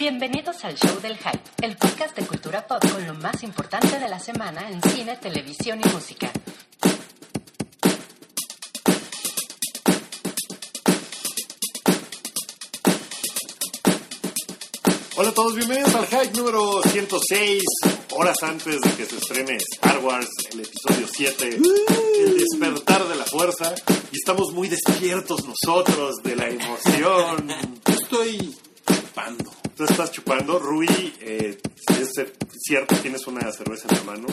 Bienvenidos al Show del Hype, el podcast de cultura pop con lo más importante de la semana en cine, televisión y música. Hola a todos, bienvenidos al Hype número 106, horas antes de que se estrene Star Wars, el episodio 7, el despertar de la fuerza, y estamos muy despiertos nosotros de la emoción. Estoy. Tú estás chupando, Rui, eh, es cierto, tienes una cerveza en la mano.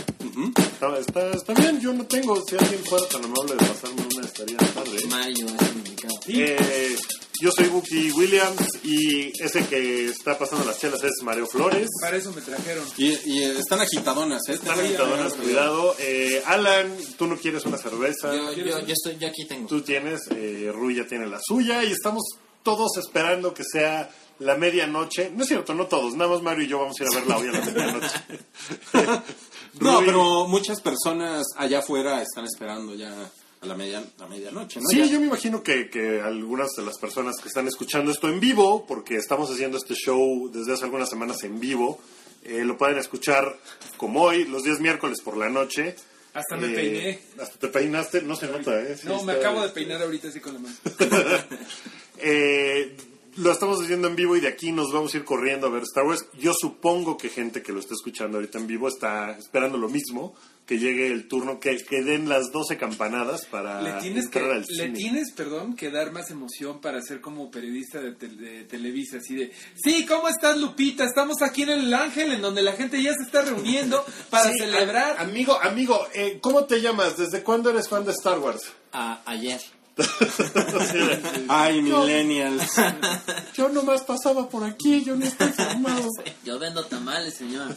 está, está, está bien, yo no tengo, si alguien fuera tan amable de pasarme una estaría padre. Mario es. Eh, yo soy Buki Williams y ese que está pasando las chelas es Mario Flores. Para eso me trajeron. Y, y, eh, están agitadonas, ¿eh? Están agitadonas, cuidado. Eh, Alan, tú no quieres una cerveza. Yo, yo, yo, estoy, yo aquí tengo. Tú tienes, eh, Rui ya tiene la suya y estamos todos esperando que sea la medianoche. No es cierto, no todos, nada más Mario y yo vamos a ir a verla hoy a la medianoche. no, pero muchas personas allá afuera están esperando ya a la, media, la medianoche, ¿no? Sí, Ya- yo me imagino que, que algunas de las personas que están escuchando esto en vivo, porque estamos haciendo este show desde hace algunas semanas en vivo, eh, lo pueden escuchar como hoy, los días miércoles por la noche. Hasta me Eh, peiné. Hasta te peinaste, no se nota, ¿eh? Sí No, me está- acabo de peinar ahorita así con la mano. Eh, lo estamos haciendo en vivo y de aquí nos vamos a ir corriendo a ver Star Wars. Yo supongo que gente que lo está escuchando ahorita en vivo está esperando lo mismo, que llegue el turno, que, que den las 12 campanadas para Le tienes que, entrar al le cine. tienes, perdón, que dar más emoción para ser como periodista de, tel- de Televisa, así de, sí, ¿cómo estás Lupita? Estamos aquí en el Ángel, en donde la gente ya se está reuniendo para Sí, celebrar. a- amigo, amigo, eh, ¿cómo te llamas? ¿Desde cuándo eres fan de Star Wars? A- ayer. Ay, millennials. Yo nomás pasaba por aquí, yo no estoy formado. Yo vendo tamales, señor.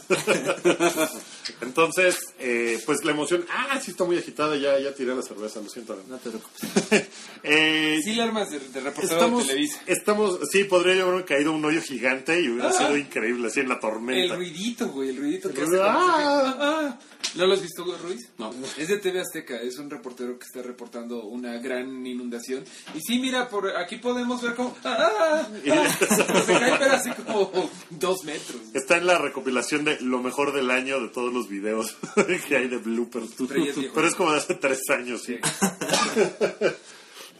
Entonces, eh, pues la emoción. Ah, sí, está muy agitada, ya, ya tiré la cerveza, lo siento. No te preocupes. eh, Sí, le armas de, de reportero estamos, de Televisa. estamos, sí, podría yo haber caído un hoyo gigante y hubiera Ah. sido increíble, así en la El tormenta. ruidito, güey, el ruidito que El hace. Ah. cae. Ah, ah. ¿No lo has visto, Ruiz? No. Es de TV Azteca, es un reportero que está reportando una gran inundación. Y sí, mira, por aquí podemos ver cómo... ¡Ah! ah, ah. se cae, pero así como dos metros. Está en la recopilación de lo mejor del año de todos los videos que hay de bloopers. Pero es como de hace tres años, sí.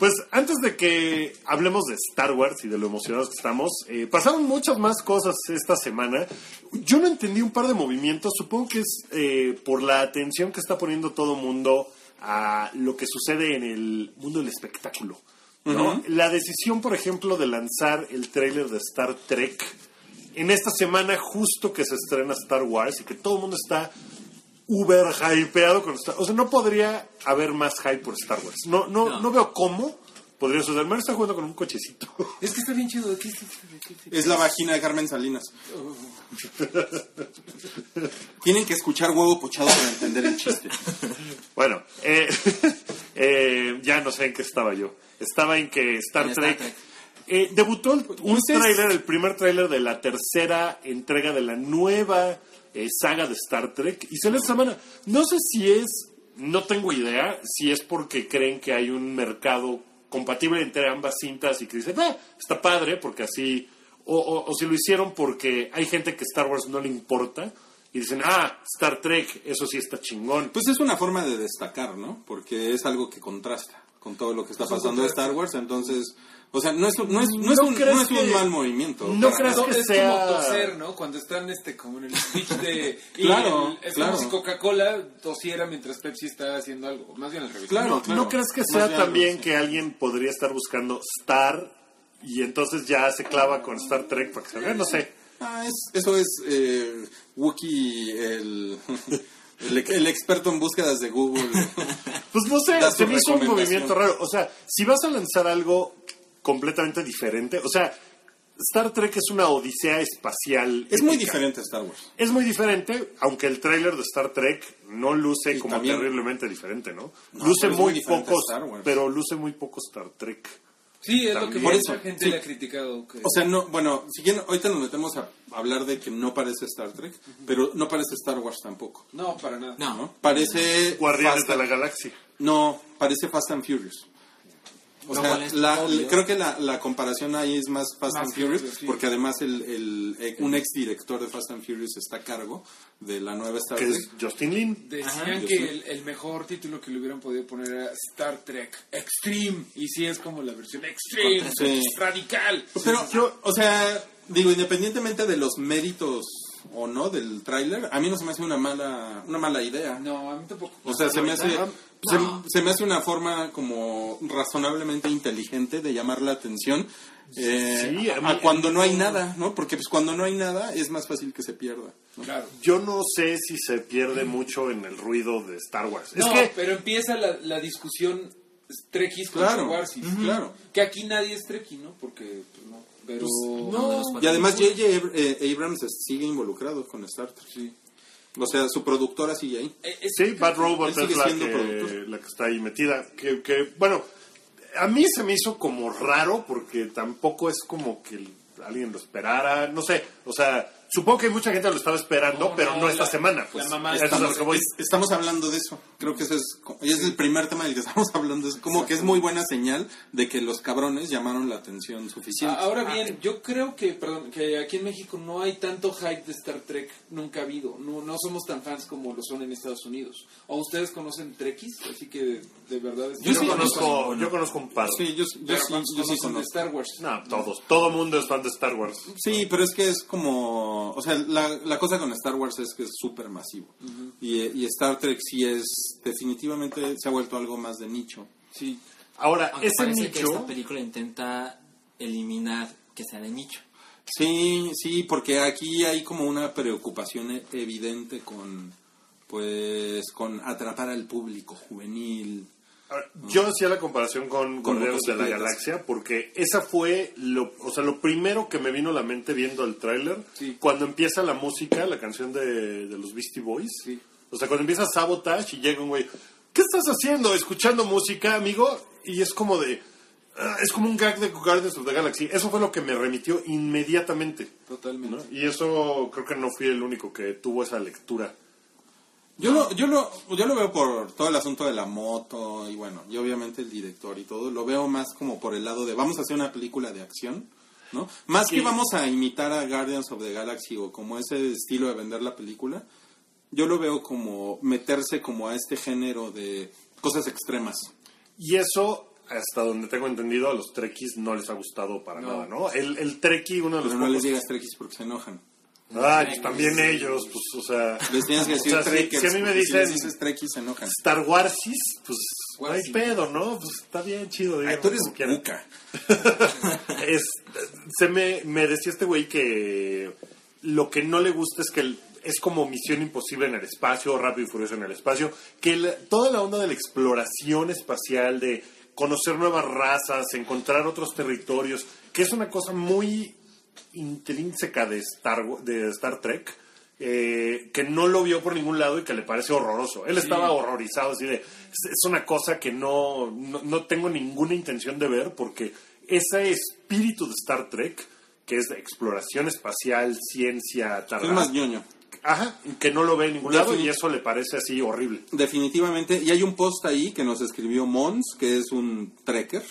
Pues antes de que hablemos de Star Wars y de lo emocionados que estamos, eh, pasaron muchas más cosas esta semana. Yo no entendí un par de movimientos, supongo que es eh, por la atención que está poniendo todo mundo a lo que sucede en el mundo del espectáculo. ¿no? La decisión, por ejemplo, de lanzar el tráiler de Star Trek en esta semana justo que se estrena Star Wars y que todo el mundo está uber hypeado con Star O sea, no podría haber más hype por Star Wars. No, no, no. No. veo cómo podría suceder. Mario está jugando con un cochecito. Es que está bien chido. ¿qué es- qué es- Es la vagina de Carmen Salinas. Tienen que escuchar huevo pochado para entender el chiste. bueno, eh, eh, ya no sé en qué estaba yo. Estaba en que Star En Star Trek... Eh, debutó el- un tráiler, el primer tráiler de la tercera entrega de la nueva eh, saga de Star Trek y salió esta semana. No sé si es, no tengo idea, si es porque creen que hay un mercado compatible entre ambas cintas y que dicen, ah, está padre porque así, o, o- o si lo hicieron porque hay gente que Star Wars no le importa y dicen, ah, Star Trek, eso sí está chingón. Pues es una forma de destacar, ¿no? Porque es algo que contrasta con todo lo que está pasando de Star Wars. Entonces, o sea, no es, un- no es, no es, ¿No un, crees no es un que- mal movimiento. no para crees nada. que es sea- como toser, ¿no? Cuando están este, como en el speech de... y Claro, el- es claro. como si Coca-Cola tosiera mientras Pepsi está haciendo algo. Más bien al revés. Claro. ¿No, ¿no crees que sea también sí. que alguien podría estar buscando Star y entonces ya se clava con Star Trek para que salga? No sé. Ah, es- eso es eh, Wookiee, el, el, el experto en búsquedas de Google. Pues no sé, se me hizo un movimiento raro. O sea, si vas a lanzar algo completamente diferente, o sea, Star Trek es una odisea espacial. Es muy diferente a Star Wars. Es muy diferente, aunque el tráiler de Star Trek no luce Y como también- terriblemente diferente, ¿no? No, luce muy, muy poco, pero luce muy poco Star Trek. Sí, es lo que. Por mucha eso, gente sí. le ha criticado. que- O sea, no, bueno, si quieren, ahorita nos metemos a hablar de que no parece Star Trek, pero no parece Star Wars tampoco. no, para nada. No. ¿no? Parece Guardianes Fast de la Galaxia. No, parece Fast and Furious. O sea, la- creo que la, la comparación ahí es más Fast Más and Furious, sí. porque además el, el- eh, un ex director de Fast and Furious está a cargo de la nueva Star Que Trek. es Justin Lin. Decían Ajá, que el, el mejor título que le hubieran podido poner era Star Trek Extreme. Y sí es como la versión Extreme, Sí. radical. Pero yo, o sea, digo, independientemente de los méritos o no del tráiler, a mí no se me hace una mala una mala idea. No, a mí tampoco. O sea, se me hace se, se me hace una forma como razonablemente inteligente de llamar la atención eh, Sí, a a, mí- a cuando no hay nada, ¿no? Porque pues cuando no hay nada es más fácil que se pierda. Claro. Yo no sé si se pierde mucho en el ruido de Star Wars. No, es que pero empieza la, la discusión Trekkies Claro, Warsis. ujú, claro. Que aquí nadie es Trekkie, ¿no? Porque, pues, no. Pero... De los Y además J.J. Eh, Abrams sigue involucrado con Star Trek. Sí. O sea, su productora sigue ahí. Eh, Sí, Bad Robot es la que, la que está ahí metida. Que, que, bueno, a mí se me hizo como raro porque tampoco es como que alguien lo esperara. No sé, o sea, supongo que mucha gente lo estaba esperando, No, pero no, no, esta la- semana. Pues, Eso Estamos, es- estamos hablando de eso. Creo que ese es, es el primer tema del que estamos hablando. Es como que es muy buena señal de que los cabrones llamaron la atención suficiente. Ah, Ahora bien, yo creo que, perdón, que aquí en México no hay tanto hype de Star Trek, nunca ha habido. No, no somos tan fans como lo son en Estados Unidos. ¿O ustedes conocen Trekkies? Así que de, de verdad es Yo, sí, conozco, yo conozco un par. Sí, yo, yo Pero sí, ¿cuántos yo sí conozco. Star Wars. No, todos. Todo mundo es fan de Star Wars. Sí, pero es que es como... O sea, la, la cosa con Star Wars es que es súper masivo. y, y Star Trek sí es... Definitivamente se ha vuelto algo más de nicho. Sí. Ahora, Aunque ese parece que esta película intenta eliminar que sea de nicho. Sí, sí, porque aquí hay como una preocupación e- evidente con... Pues con atrapar al público juvenil. Ahora, Yo hacía la comparación con Guardianes de la. Galaxia porque esa fue lo, o sea, lo primero que me vino a la mente viendo el tráiler. Sí. Cuando empieza la música, la canción de, de los Beastie Boys. Sí. O sea, cuando empieza Sabotage y llega un güey, ¿qué estás haciendo? ¿Escuchando música, amigo? Y es como de... ah, es como un gag de Guardians of the Galaxy. Eso fue lo que me remitió inmediatamente. Totalmente. ¿no? Y eso creo que no fui el único que tuvo esa lectura. Yo lo, yo, lo, yo lo veo por todo el asunto de la moto y bueno, y obviamente el director y todo, lo veo más como por el lado de vamos a hacer una película de acción, ¿no? Más Sí. que vamos a imitar a Guardians of the Galaxy o como ese estilo de vender la película, yo lo veo como meterse como a este género de cosas extremas. Y eso, hasta donde tengo entendido, a los trekkies no les ha gustado para No. nada, ¿no? El, el trekkie, uno de los Pero no les digas trekkies porque se enojan. Ay, pues también ellos, pues, o sea... Les tienes que decir O sea, si- trekkers, si a mí me dicen- dices trekkies se enojan. Star Warsis, pues no hay pedo, ¿no? Pues está bien chido, Ay, díganlo tú eres buca. es, se me, me decía este güey que lo que no le gusta es que el- es como Misión Imposible en el espacio, Rápido y Furioso en el espacio, que la- toda la onda de la exploración espacial, de conocer nuevas razas, encontrar otros territorios, que es una cosa muy intrínseca de Star, de Star Trek, eh, que no lo vio por ningún lado y que le parece horroroso. Él estaba horrorizado, así de, es, una cosa que no, no, no tengo ninguna intención de ver porque ese espíritu de Star Trek, que es de exploración espacial, ciencia, tal, Es más ñoño. ajá, que no lo ve en ningún lado y eso le parece así horrible. Definitivamente. Y hay un post ahí que nos escribió Mons, que es un trekker,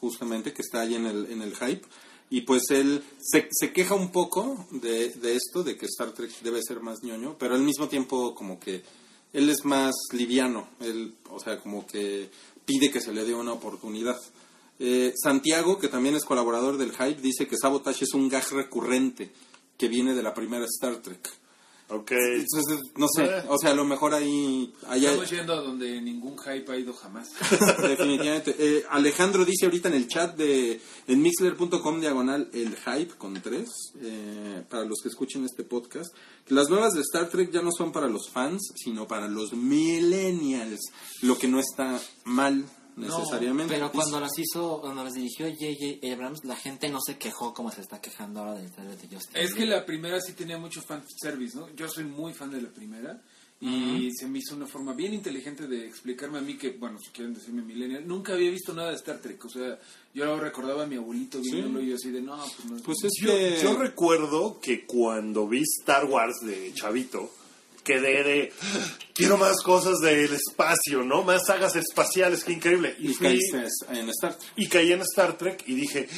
justamente, que está ahí en el, en el hype. Y pues él se, se queja un poco de, esto, de que Star Trek debe ser más ñoño, pero al mismo tiempo como que él es más liviano. Él, o sea, como que pide que se le dé una oportunidad. Eh, Santiago, que también es colaborador del hype, dice que Sabotage es un gag recurrente que viene de la primera Star Trek. Ok. Entonces, no sé, Eh. o sea, a lo mejor ahí... hay- Estamos yendo a donde ningún hype ha ido jamás. Definitivamente. Eh, Alejandro dice ahorita en el chat de en mixler.com diagonal el hype con tres, eh, para los que escuchen este podcast, que las nuevas de Star Trek ya no son para los fans, sino para los millennials, lo que no está mal necesariamente. Pero Dice- cuando las hizo, cuando las dirigió J.J. Abrams, la gente no se quejó como se está quejando ahora del trailer de Justin. Es que la primera sí tenía mucho fan service, ¿no? Yo soy muy fan de la primera y se me hizo una forma bien inteligente de explicarme a mí que, bueno, si quieren decirme millennial, nunca había visto nada de Star Trek. O sea, yo lo recordaba a mi abuelito viéndolo y yo así de, no, pues no. Pues es Yo, que... yo recuerdo que cuando vi Star Wars de Chavito, quedé de, quiero más cosas del espacio, ¿no? Más sagas espaciales, qué increíble. Y fui- caíste en Star Trek. y caí en Star Trek y dije,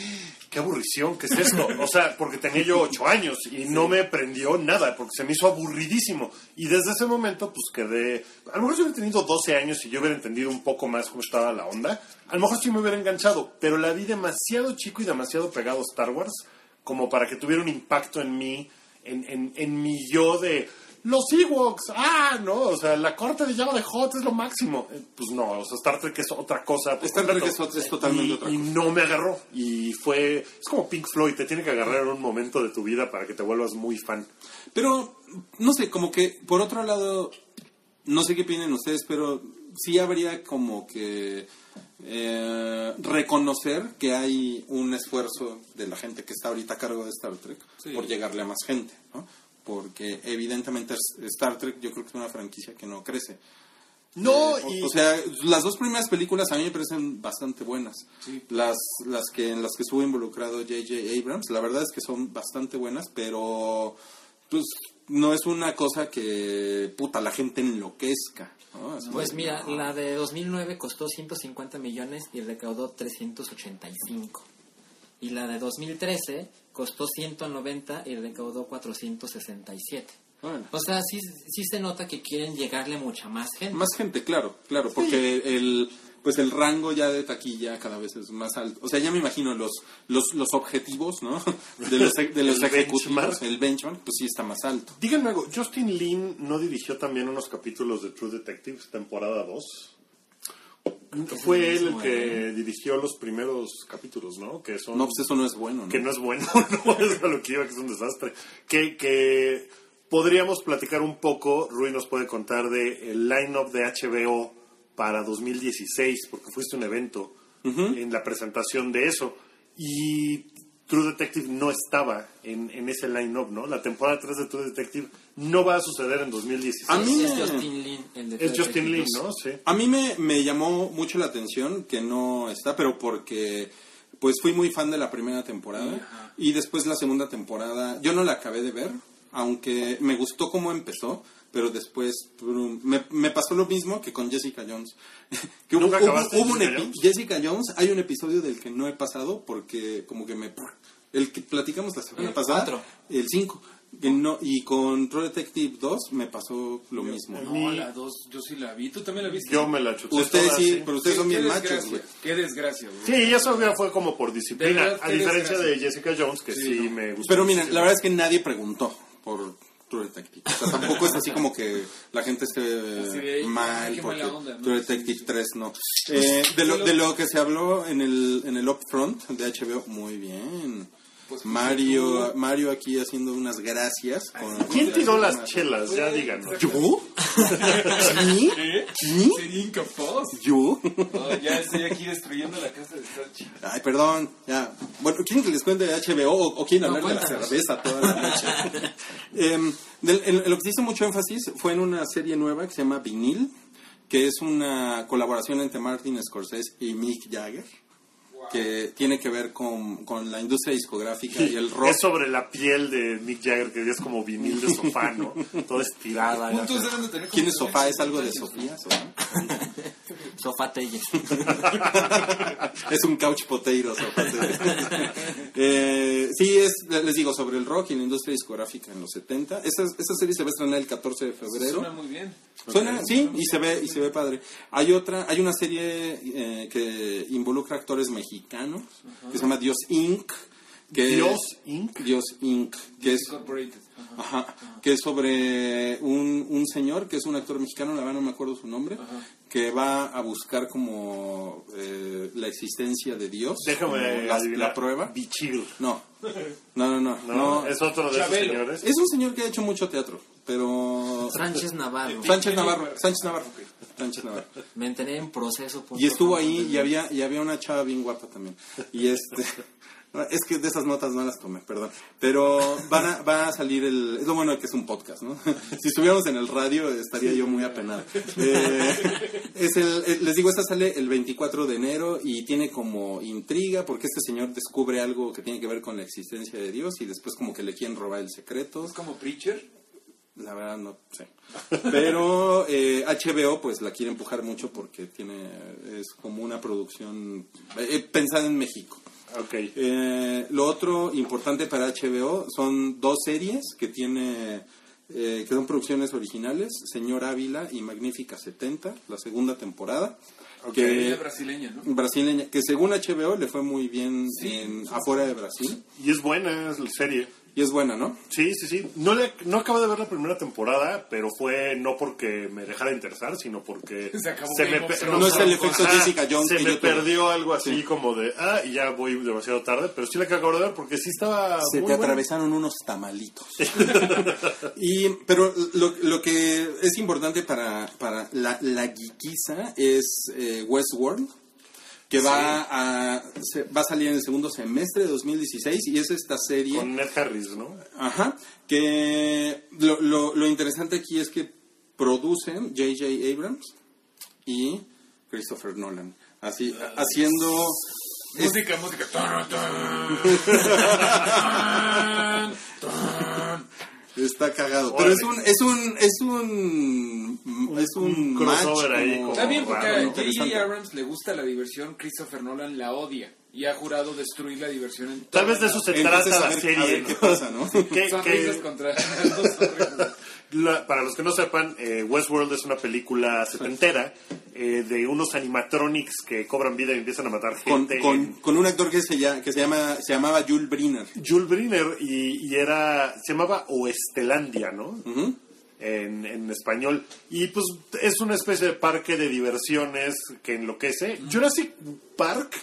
qué aburrición, ¿qué es esto? O sea, porque tenía yo ocho años y no me prendió nada, porque se me hizo aburridísimo. Y desde ese momento, pues quedé, a lo mejor si hubiera tenido 12 años y yo hubiera entendido un poco más cómo estaba la onda, a lo mejor sí me hubiera enganchado, pero la vi demasiado chico y demasiado pegado a Star Wars como para que tuviera un impacto en mí, en, en, en mi yo de... Los Ewoks, ah, no, o sea, la corte de Java de Hot es lo máximo. Eh, Pues no, o sea, Star Trek es otra cosa. Star Trek es ot- es totalmente Y- otra y cosa. no me agarró. Y fue. Es como Pink Floyd, te tiene que agarrar en un momento de tu vida para que te vuelvas muy fan. Pero, no sé, como que, por otro lado, no sé qué opinan ustedes, pero sí habría como que eh, reconocer que hay un esfuerzo de la gente que está ahorita a cargo de Star Trek por llegarle a más gente, ¿no? Porque evidentemente Star Trek yo creo que es una franquicia que no crece. No, Eh, o- y. o, sea, las dos primeras películas a mí me parecen bastante buenas. Las, las que en las que estuvo involucrado J.J. Abrams, la verdad es que son bastante buenas, pero pues no es una cosa que puta la gente enloquezca. ¿no? Pues mira, la de 2009 costó 150 millones y recaudó 385. Y la de 2013 costó 190 y recaudó 467. Bueno. O sea, sí, sí se nota que quieren llegarle mucha más gente. Más gente, claro, claro, porque el pues el rango ya de taquilla cada vez es más alto. O sea, ya me imagino los los, los objetivos, ¿no? De los, de los El ejecutivos, benchmark. el benchmark, pues sí está más alto. Díganme algo, ¿Justin Lin no dirigió también unos capítulos de True Detective, temporada 2? Fue él el que dirigió los primeros capítulos, ¿no? Que son. No, pues eso no es bueno, ¿no? que no es bueno, no es a lo que iba, que es un desastre. Que, que podríamos platicar un poco, Rui nos puede contar de el line-up de HBO para 2016, porque fuiste un evento en la presentación de eso. Y True Detective no estaba en, en ese line-up, ¿no? La temporada 3 de True Detective no va a suceder en 2016. A mí- es Justin Lin, el de es True Justin Lin, Detective ¿no? Sí. A mí me, me llamó mucho la atención que no está, pero porque pues fui muy fan de la primera temporada y después la segunda temporada yo no la acabé de ver, aunque me gustó cómo empezó, pero después brum, me, me pasó lo mismo que con Jessica Jones. que ¿Nunca acabaste un Jessica epi- Jones? Jessica Jones, hay un episodio del que no he pasado porque como que me... El que platicamos la semana El pasada, cuatro. el 5. No, y con True Detective 2 me pasó lo mismo. ¿no? La dos, yo sí la vi. ¿Tú también la viste? Yo me la chuté Ustedes toda, sí, pero ustedes son Qué bien machos, desgracia, güey. Qué desgracia, güey. Sí, eso ya fue como por De disciplina, verdad, a diferencia de desgracia. Jessica Jones, que sí, Sí, no. me gustó. Pero miren, la verdad es que nadie preguntó por True Detective. O sea, tampoco es así como que la gente esté mal porque onda, ¿no? True Detective 3 no. Eh, de, lo, de lo que se habló en el, en el Upfront de HBO, muy bien. Pues, Mario, Mario aquí haciendo unas gracias. Con, ¿Quién tiró las chelas? Ya díganos. ¿Yo? ¿Sí? ¿Sí? Sería incapaz. ¿Yo? No, ya estoy aquí destruyendo la casa de Sachi. Ay, perdón, ya. Bueno, ¿quieren que les cuente de HBO o, o quieren No, hablar de la cerveza toda la noche? Em, del- en, en lo que se hizo mucho énfasis fue en una serie nueva que se llama Vinil, que es una colaboración entre Martin Scorsese y Mick Jagger, que tiene que ver con, con la industria discográfica y el rock. Es sobre la piel de Mick Jagger, que es como vinil de sofá, ¿no? Toda estirada. ¿Quién es Sofá? ¿Es 50 algo de. Sofía? ¿Sofá? Sofá es un couch potato. Sofá. eh, sí, es, les digo, sobre el rock y la industria discográfica en los 70. Esa, esa serie se va a estrenar el 14 de febrero. Suena muy bien. Suena, sí, y se ve y se ve padre. Hay otra, hay una serie eh, que involucra actores mexicanos que se llama Dios Inc. Que Dios Inc. Dios Inc. Que es, Incorporated. ajá, que es sobre un, un señor que es un actor mexicano, la verdad no me acuerdo su nombre, que va a buscar como eh, la existencia de Dios, Déjame la, prueba. Bichir. No, no, no, no, ¿No? no. Es otro de Chabelo. esos señores. Es un señor que ha hecho mucho teatro, pero Sánchez Navarro. Sánchez Navarro, Sánchez Navarro, Sánchez Navarro. Me enteré en proceso. Y estuvo ahí y había, y había una chava bien guapa también. Y este, es que de esas notas no las tomé, perdón. Pero van a, va a salir el, es lo bueno de que es un podcast, ¿no? Si estuviéramos en el radio estaría yo muy apenado. Eh, es el, eh, les digo, esta sale el 24 de enero y tiene como intriga porque este señor descubre algo que tiene que ver con la existencia de Dios y después como que le quieren robar el secreto. Es como Preacher. La verdad no sé. Pero eh, HBO pues la quiere empujar mucho porque tiene es como una producción eh, pensada en México. Ok. Eh, lo otro importante para HBO son dos series que tiene eh, que son producciones originales, Señor Ávila y Magnífica 70, la segunda temporada. Que, brasileña, ¿no? brasileña, que según HBO le fue muy bien en, afuera de Brasil. Y es buena es la serie. Y es buena, ¿no? Sí, sí, sí. No, le, no acabo de ver la primera temporada, pero fue no porque me dejara de interesar, sino porque Se acabó me pe-. No es el efecto Jessica Jones Se que me perdió algo así Sí. como de, ah, y ya voy demasiado tarde, pero sí la que acabo de ver porque sí estaba Se muy te buena. atravesaron unos tamalitos. y, pero lo, lo que es importante para, para la, la geekiza es eh, Westworld, que va, a, va a salir en el segundo semestre de 2016 y es esta serie... Con Ned Harris, ¿no? Ajá, que lo, lo, lo interesante aquí es que producen J.J. Abrams y Christopher Nolan. Así, haciendo... Música, música. Está cagado. Pero es un, es un, es un, es un, un crossover match ahí Está bien porque raro, a. J.J. Abrams le gusta la diversión, Christopher Nolan la odia y ha jurado destruir la diversión en Tal vez de eso se trata la serie. qué pasa, ¿no? Que- La- para los que no sepan, eh, Westworld es una película setentera eh, de unos animatronics que cobran vida y empiezan a matar gente. con, con un actor que se, llama, que se llama, se llamaba Jules Briner. Jules Briner y, y era, se llamaba Oestelandia, ¿no? En, en español. Y pues es una especie de parque de diversiones que enloquece. Jurassic Park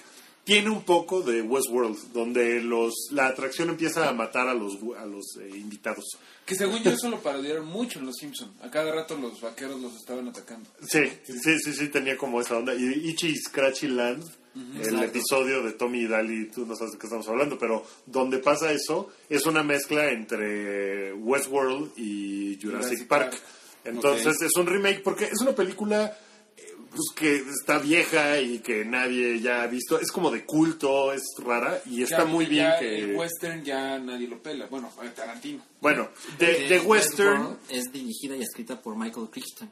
tiene un poco de Westworld, donde los, la atracción empieza a matar a los, a los eh, invitados. Que según yo eso lo parodiaron mucho en Los Simpson. A cada rato los vaqueros los estaban atacando. Sí, sí, sí, sí, tenía como esa onda. Y Ichi Scratchy Land, el exacto. episodio de Tommy y Daly, tú no sabes de qué estamos hablando, pero donde pasa eso es una mezcla entre Westworld y Jurassic, Jurassic Park. Park. Entonces es un remake porque es una película pues, que está vieja y que nadie ya ha visto. Es como de culto, es rara y está Ya- muy bien ya que... El western ya nadie lo pela. Bueno, Tarantino. Bueno, de Western... Es dirigida y escrita por Michael Crichton.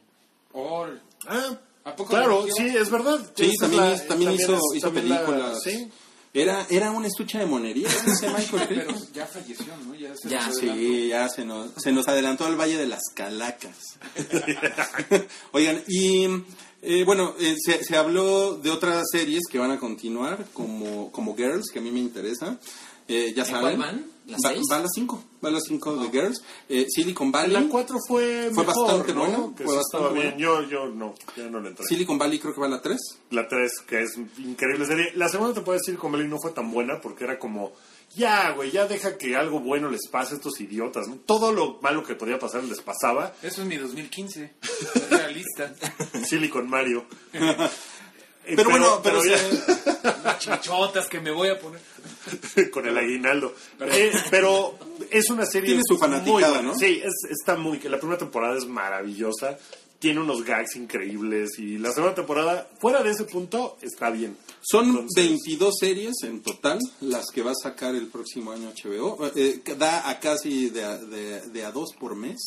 Ah, ¿A poco claro, sí, es verdad. Sí, también, la- también hizo, es- hizo también la- películas. sí. Era, era un estuche de monería ese Michael pero Crichton. ya falleció, ¿no? Ya se Ya, nos Sí, ya se nos, se nos adelantó al Valle de las Calacas. Oigan, y eh, bueno, eh, se, se habló de otras series que van a continuar, como, como Girls, que a mí me interesa. Eh, ya ¿En saben. cuál van? ¿Las Va- seis? Va a las 5. Va a las 5 de Girls. Eh, Silicon Valley. La 4 fue, Fue mejor, bastante ¿no? buena, Que fue sí bastante bien. buena. Yo, yo no, ya no le entré. Silicon Valley creo que va a la 3. La 3, que es increíble serie. La segunda temporada de Silicon Valley no fue tan buena porque era como, ya, güey, ya deja que algo bueno les pase a estos idiotas. ¿no? Todo lo malo que podía pasar les pasaba. Eso es mi 2015. Es realista. Silicon Mario. Pero bueno, pero ya- Las chichotas que me voy a poner. con el aguinaldo. Eh, pero es una serie Tiene su fanaticada. ¿no? Sí, es- está muy... La primera temporada es maravillosa. Tiene unos gags increíbles. Y la segunda temporada, fuera de ese punto, está bien. Son Entonces- 22 series en total las que va a sacar el próximo año HBO. Eh, que da a casi de a, de, de a dos por mes.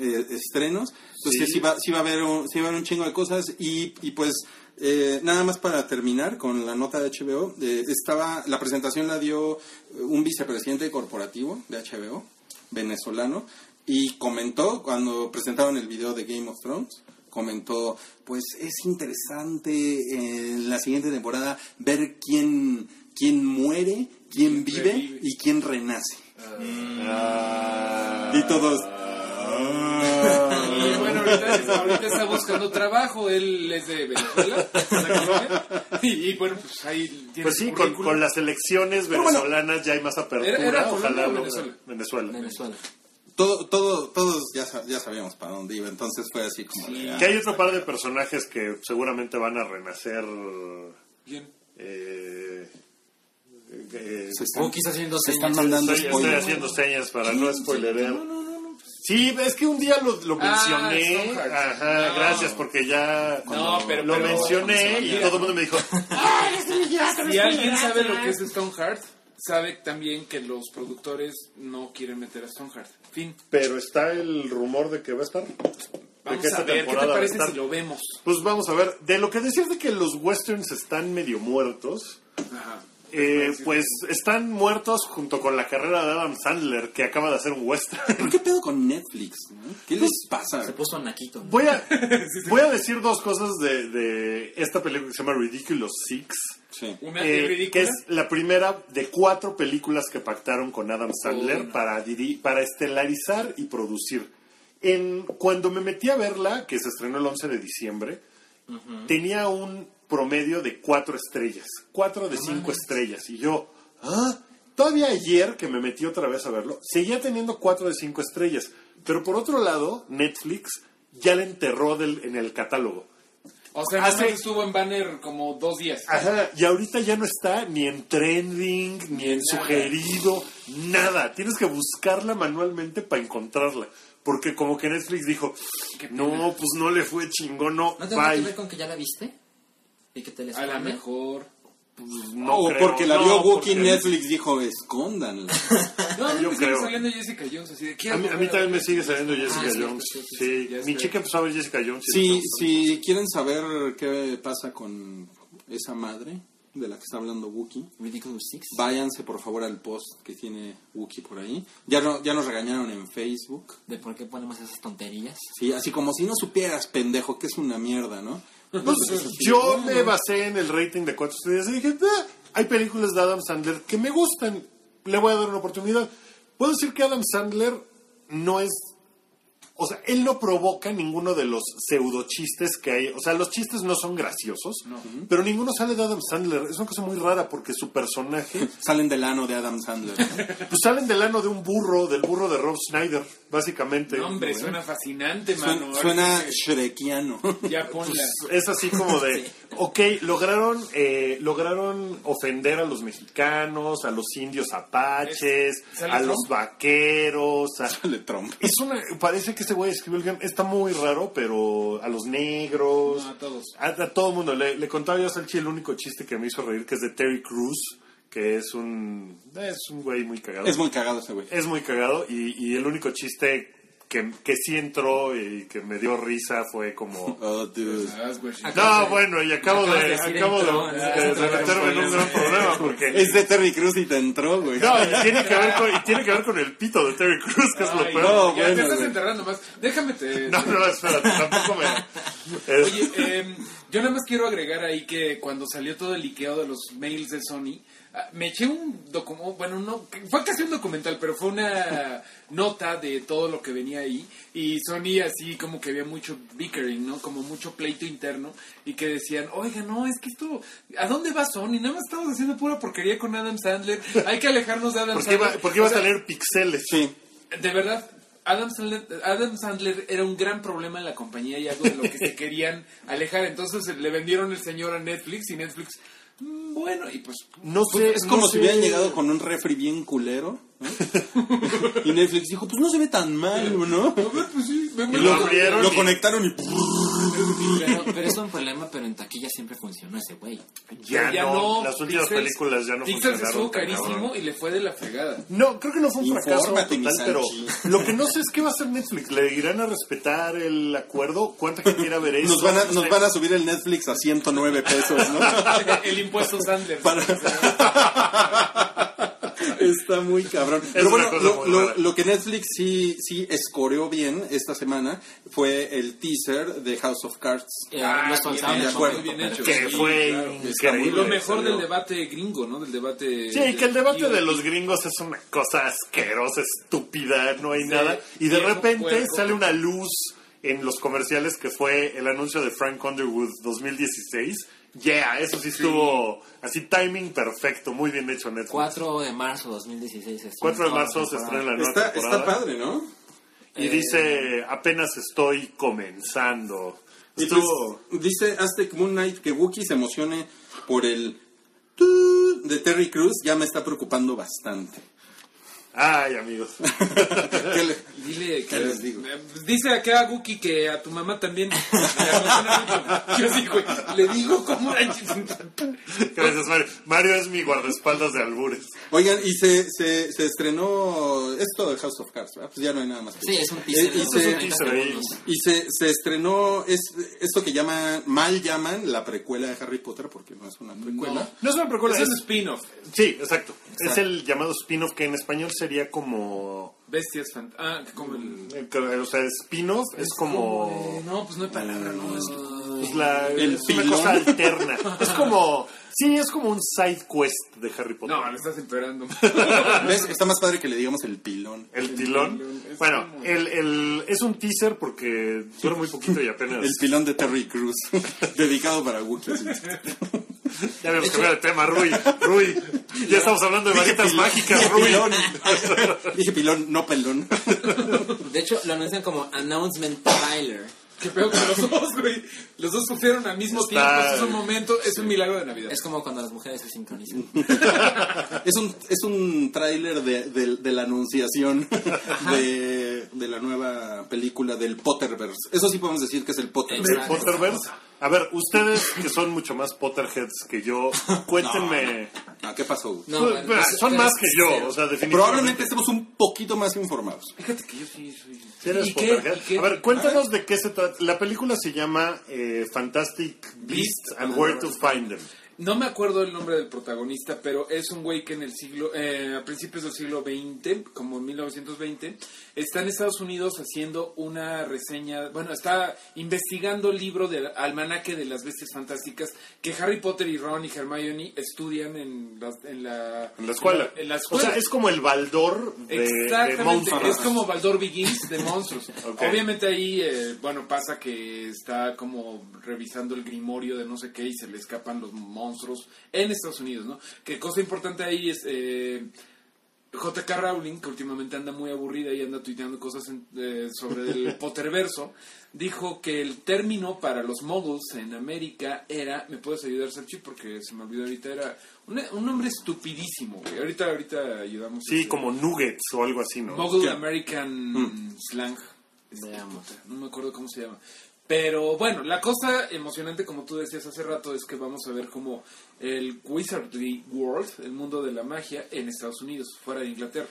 Eh, estrenos. Entonces Sí. sí, va, sí va a haber un, sí va a haber un chingo de cosas. Y, y pues eh, nada más para terminar con la nota de HBO. eh, estaba La presentación la dio eh, un vicepresidente corporativo de HBO, venezolano. Y comentó cuando presentaron el video de Game of Thrones comentó, pues es interesante en la siguiente temporada ver quién, quién muere, quién vive revive. y quién renace. Ah. Y todos... Y bueno, ahorita, ahorita está buscando trabajo. Él es de Venezuela. Y, y bueno, pues ahí tiene Pues sí, con, las elecciones bueno. venezolanas ya hay más apertura. ¿Era- era Ojalá Venezuela? Venezuela. Venezuela. Todo, todo, todos ya, ya sabíamos para dónde iba, entonces fue así como... de, ah. Que hay otro par de personajes que seguramente van a renacer. Bien. Eh, eh, Se están, Cookies haciendo se están señas. mandando estoy, estoy haciendo señas para no spoilerear. Sí, es que un día lo, lo Ah, mencioné. Stoneheart. Ajá, No. gracias, porque ya No, pero- lo pero- mencioné y todo el mundo me dijo, Si alguien sabe lo que es Stoneheart, sabe también que los productores no quieren meter a Stoneheart. Fin. Pero está el rumor de que va a estar. Vamos a ver, ¿qué te parece si lo vemos? Pues vamos a ver. De lo que decías de que los westerns están medio muertos, Ajá. eh, pues están muertos junto con la carrera de Adam Sandler, que acaba de hacer un western. ¿Qué pedo con Netflix? no? ¿Qué les Se pasa? puso naquito. ¿no? Voy a, voy a decir dos cosas de, de esta película que se llama Ridiculous Six. Sí. Una eh, que es la primera de cuatro películas que pactaron con Adam Sandler Uy, no. para, diri- para estelarizar y producir. En, cuando me metí a verla, que se estrenó el 11 de diciembre, tenía un promedio de cuatro estrellas. Cuatro de cinco estrellas. Y yo, ¿ah? Todavía ayer que me metí otra vez a verlo, seguía teniendo cuatro de cinco estrellas. Pero por otro lado, Netflix ya la enterró del- en el catálogo. O sea, nada hace- más estuvo en banner como dos días. Ajá, y ahorita ya no está ni en trending, ni en Nada. sugerido, nada. Tienes que buscarla manualmente para encontrarla. Porque como que Netflix dijo, no, pues no le fue chingón, no, ¿No tendrá que ver con que ya la viste? ¿Y que te les A lo mejor. No o creo, porque la no, vio Wookiee porque- Netflix dijo, escóndanla. No, a mí Yo me sigue creo. saliendo Jessica Jones así de A mí, a mí también me sigue saliendo Jessica Ah, sí, Jones. sí, sí, Sí, mi chica empezó a ver Jessica Jones. si quieren saber qué pasa con esa madre de la que está hablando Six. váyanse por favor al post que tiene Wookiee por ahí. Ya, no, ya nos regañaron en Facebook. ¿De por qué ponemos esas tonterías? Sí, así como si no supieras, pendejo, que es una mierda, ¿no? Pues, yo me basé en el rating de cuatro estrellas y dije, "Ah, hay películas de Adam Sandler que me gustan, le voy a dar una oportunidad. Puedo decir que Adam Sandler no es... O sea, él no provoca ninguno de los pseudo chistes que hay. O sea, los chistes no son graciosos, pero ninguno sale de Adam Sandler. Es una cosa muy rara porque su personaje Salen del ano de Adam Sandler. pues salen del ano de un burro, del burro de Rob Schneider, básicamente. No, hombre, suena fascinante, mano. Suena, suena shrekiano. Ya ponla. es así como de, ok, lograron, eh, lograron ofender a los mexicanos, a los indios apaches, Es- ¿sale a Trump? los vaqueros. a- Sale Trump. es una, parece que ese güey escribió el guion, está muy raro, pero a los negros, No, a todos. a, a todo el mundo. Le, le contaba yo a Salchi el único chiste que me hizo reír, que es de Terry Crews, que es un, es un güey muy cagado. Es muy cagado ese güey. Es muy cagado y, y el único chiste que, que sí entró y que me dio risa fue como... Oh. No, bueno, y acabo de, acabo de, entró, de- de meterme en un gran problema porque... Es de Terry Cruz y te entró, güey. No, y tiene, que ver con, y tiene que ver con el pito de Terry Crews, que es lo peor. no, ya bueno, te estás güey. enterrando más. Déjame te... No, no, espérate, tampoco me... es- Oye, eh, yo nada más quiero agregar ahí que cuando salió todo el liqueo de los mails de Sony, me eché un documento, bueno, no, fue casi un documental, pero fue una nota de todo lo que venía ahí y Sony así como que había mucho bickering, ¿no? Como mucho pleito interno y que decían, oiga, no, es que esto, ¿a dónde va Sony? Nada más estamos haciendo pura porquería con Adam Sandler, hay que alejarnos de Adam porque Sandler. iba, porque iba O a salir pixeles. Sí. de verdad, Adam Sandler, Adam Sandler era un gran problema en la compañía y algo de lo que se querían alejar. Entonces le vendieron el señor a Netflix y Netflix, bueno, y pues No sé, Es como no si sé- hubieran llegado con un refri bien culero. ¿no? y Netflix dijo, pues no se ve tan mal, ¿no? A ver, pues sí, me Y me- lo abrieron Lo y- conectaron y... Pero, pero es un problema, pero en taquilla siempre funcionó ese güey. Ya, ya no, no, las últimas Pixels- películas ya no Pixels funcionaron estuvo tan carísimo cabrón. y le fue de la fregada. No, creo que no fue un fracaso total, pero lo que no sé es qué va a hacer Netflix. ¿Le irán a respetar el acuerdo? ¿Cuánta gente quiera ver eso? Nos van, a, No nos van a subir el Netflix a 109 pesos, ¿no? el impuesto Sandler. Está muy cabrón. Pero bueno, lo, que Netflix sí, sí escoreó bien esta semana fue el teaser de House of Cards. Eh, Ah, bien de acuerdo. Bien hecho. Que Sí, fue claro. increíble. Lo mejor del debate gringo, ¿no? Del debate... Sí, que el debate de los gringos es una cosa asquerosa, estúpida, no hay nada. Y de repente puerco. sale una luz en los comerciales que fue el anuncio de Frank Underwood 2016. Yeah, eso sí estuvo así timing perfecto, muy bien hecho Netflix. 4 de marzo 2016. estrena 4 de marzo se estrena la nueva Está, temporada. está padre, ¿no? Y dice, apenas estoy comenzando. Y pues, Estuvo... dice Aztec Moon Knight que Wookiee se emocione por el de Terry Cruz ya me está preocupando bastante. Ay, amigos. ¿Qué le- Dile que ¿Qué les digo? eh, Dice acá Guki que a tu mamá también. Yo sí, güey. Le digo cómo. Gracias, Mario. Mario es mi guardaespaldas de albures. Oigan, y se, se, se estrenó esto de House of Cards, ¿verdad? Pues ya no hay nada más. que Sí, es un teaser. Eh, y de se, 30 teaser ahí. segundos. y se, se estrenó es, esto que llaman, mal llaman la precuela de Harry Potter, porque no es una precuela. No es una precuela, Es es- un spin-off. Sí, exacto. Es el llamado spin-off que en español sería como... Bestias fant- Ah, como el. O sea, spin-off es como... no, pues no hay palabra, no. Es, pues la- El es una pilón. cosa alterna. Es como... Sí, es como un side quest de Harry Potter. no, lo estás empeorando. ¿Ves? Está más padre que le digamos el pilón. El pilón. Bueno, como- el, el, es un teaser porque dura muy poquito y apenas... El pilón de Terry Cruz, dedicado para Wookiee. Ya habíamos cambiado de tema, Rui. Rui, ya estamos hablando de varitas mágicas, Dije Rui. pilón. Dije pilón, no pelón. De hecho, lo anuncian como Announcement Trailer. Qué peor que los dos, güey. Los dos sufrieron al mismo Está- tiempo. Es un momento, es un milagro de Navidad. Es como cuando las mujeres se sincronizan. Es un, es un tráiler de, de- de la anunciación de, de la nueva película del Potterverse. Eso sí podemos decir que es el Potterverse. ¿De Potterverse? A ver, ustedes que son mucho más Potterheads que yo, cuéntenme. ¿Qué pasó? No, Pues, bueno, pues, pues, son más que yo, cero. o sea, definitivamente. Probablemente estemos un poquito más informados. Fíjate que yo sí soy. Sí eres ¿Y qué? Potterhead. ¿Y qué? A ver, cuéntanos de qué se trata. La película se llama eh, Fantastic Beasts and Where to Find Them. No me acuerdo el nombre del protagonista, pero es un güey que en el siglo, eh, a principios del siglo XX, como en 1920, está en Estados Unidos haciendo una reseña, bueno, está investigando el libro del almanaque de las bestias fantásticas que Harry Potter y Ron y Hermione estudian en la, en la, En la escuela. En la O escuela. sea, es como el Baldor de, de Exactamente, monstruos. es como Baldor Begins de monstruos. Obviamente ahí, eh, bueno, pasa que está como revisando el grimorio de no sé qué y se le escapan los monstruos en Estados Unidos, ¿no? Que cosa importante ahí es... Eh, J.K. Rowling, que últimamente anda muy aburrida y anda tuiteando cosas en- eh, sobre el Potterverso, dijo que el término para los muggles en América era, ¿me puedes ayudar, Sachi? Porque se me olvidó ahorita, era un, un nombre estupidísimo. güey. Ahorita, ahorita ayudamos. Sí, este, como nuggets o algo así, ¿no? Muggle ¿Qué? American Slang. Este, Veamos. No me acuerdo cómo se llama. Pero bueno, la cosa emocionante, como tú decías hace rato, es que vamos a ver como el Wizardry World, el mundo de la magia, en Estados Unidos, fuera de Inglaterra.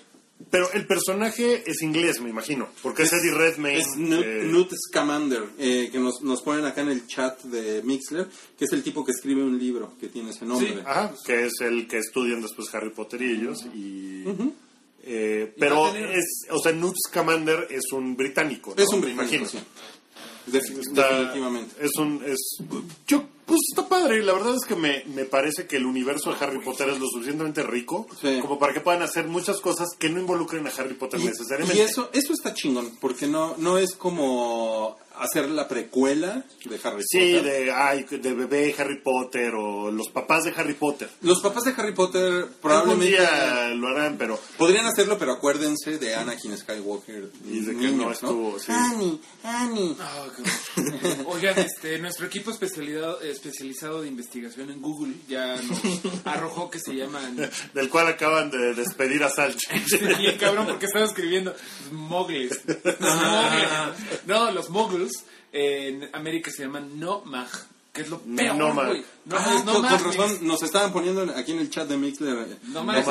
Pero el personaje es inglés, me imagino. Porque es, Eddie Redmayne. Es Newt, eh, Newt Scamander, eh, que nos, nos ponen acá en el chat de Mixler, que es el tipo que escribe un libro que tiene ese nombre. Sí. Ajá, que es el que estudian después Harry Potter y ellos. Y, eh, pero tener- es, o sea, Newt Scamander es un británico. ¿no? Es un Me británico, imagino. sí. Está- definitivamente. Es un. Es, yo, pues está padre. La verdad es que me, me parece que el universo de Harry Potter es lo suficientemente rico Sí. como para que puedan hacer muchas cosas que no involucren a Harry Potter Y, necesariamente. y eso, eso está chingón, porque no, no es como hacer la precuela de Harry Sí, Potter. de, ay, de bebé Harry Potter o los papás de Harry Potter. Los papás de Harry Potter Algún probablemente día lo harán, pero podrían hacerlo, pero acuérdense de Anakin Skywalker Y de que no estuvo, sí. Annie, Annie. Bueno. Oigan, este, nuestro equipo especializado, especializado de investigación en Google ya nos arrojó que se llaman del cual acaban de despedir a Salch. Bien cabrón, porque estaba escribiendo Muggles. No, los Muggles en América se llaman Nomag, que es lo peor, Nomag. güey. No, Ah, es con, razón, nos estaban poniendo aquí en el chat de Mixler. eh, No mames.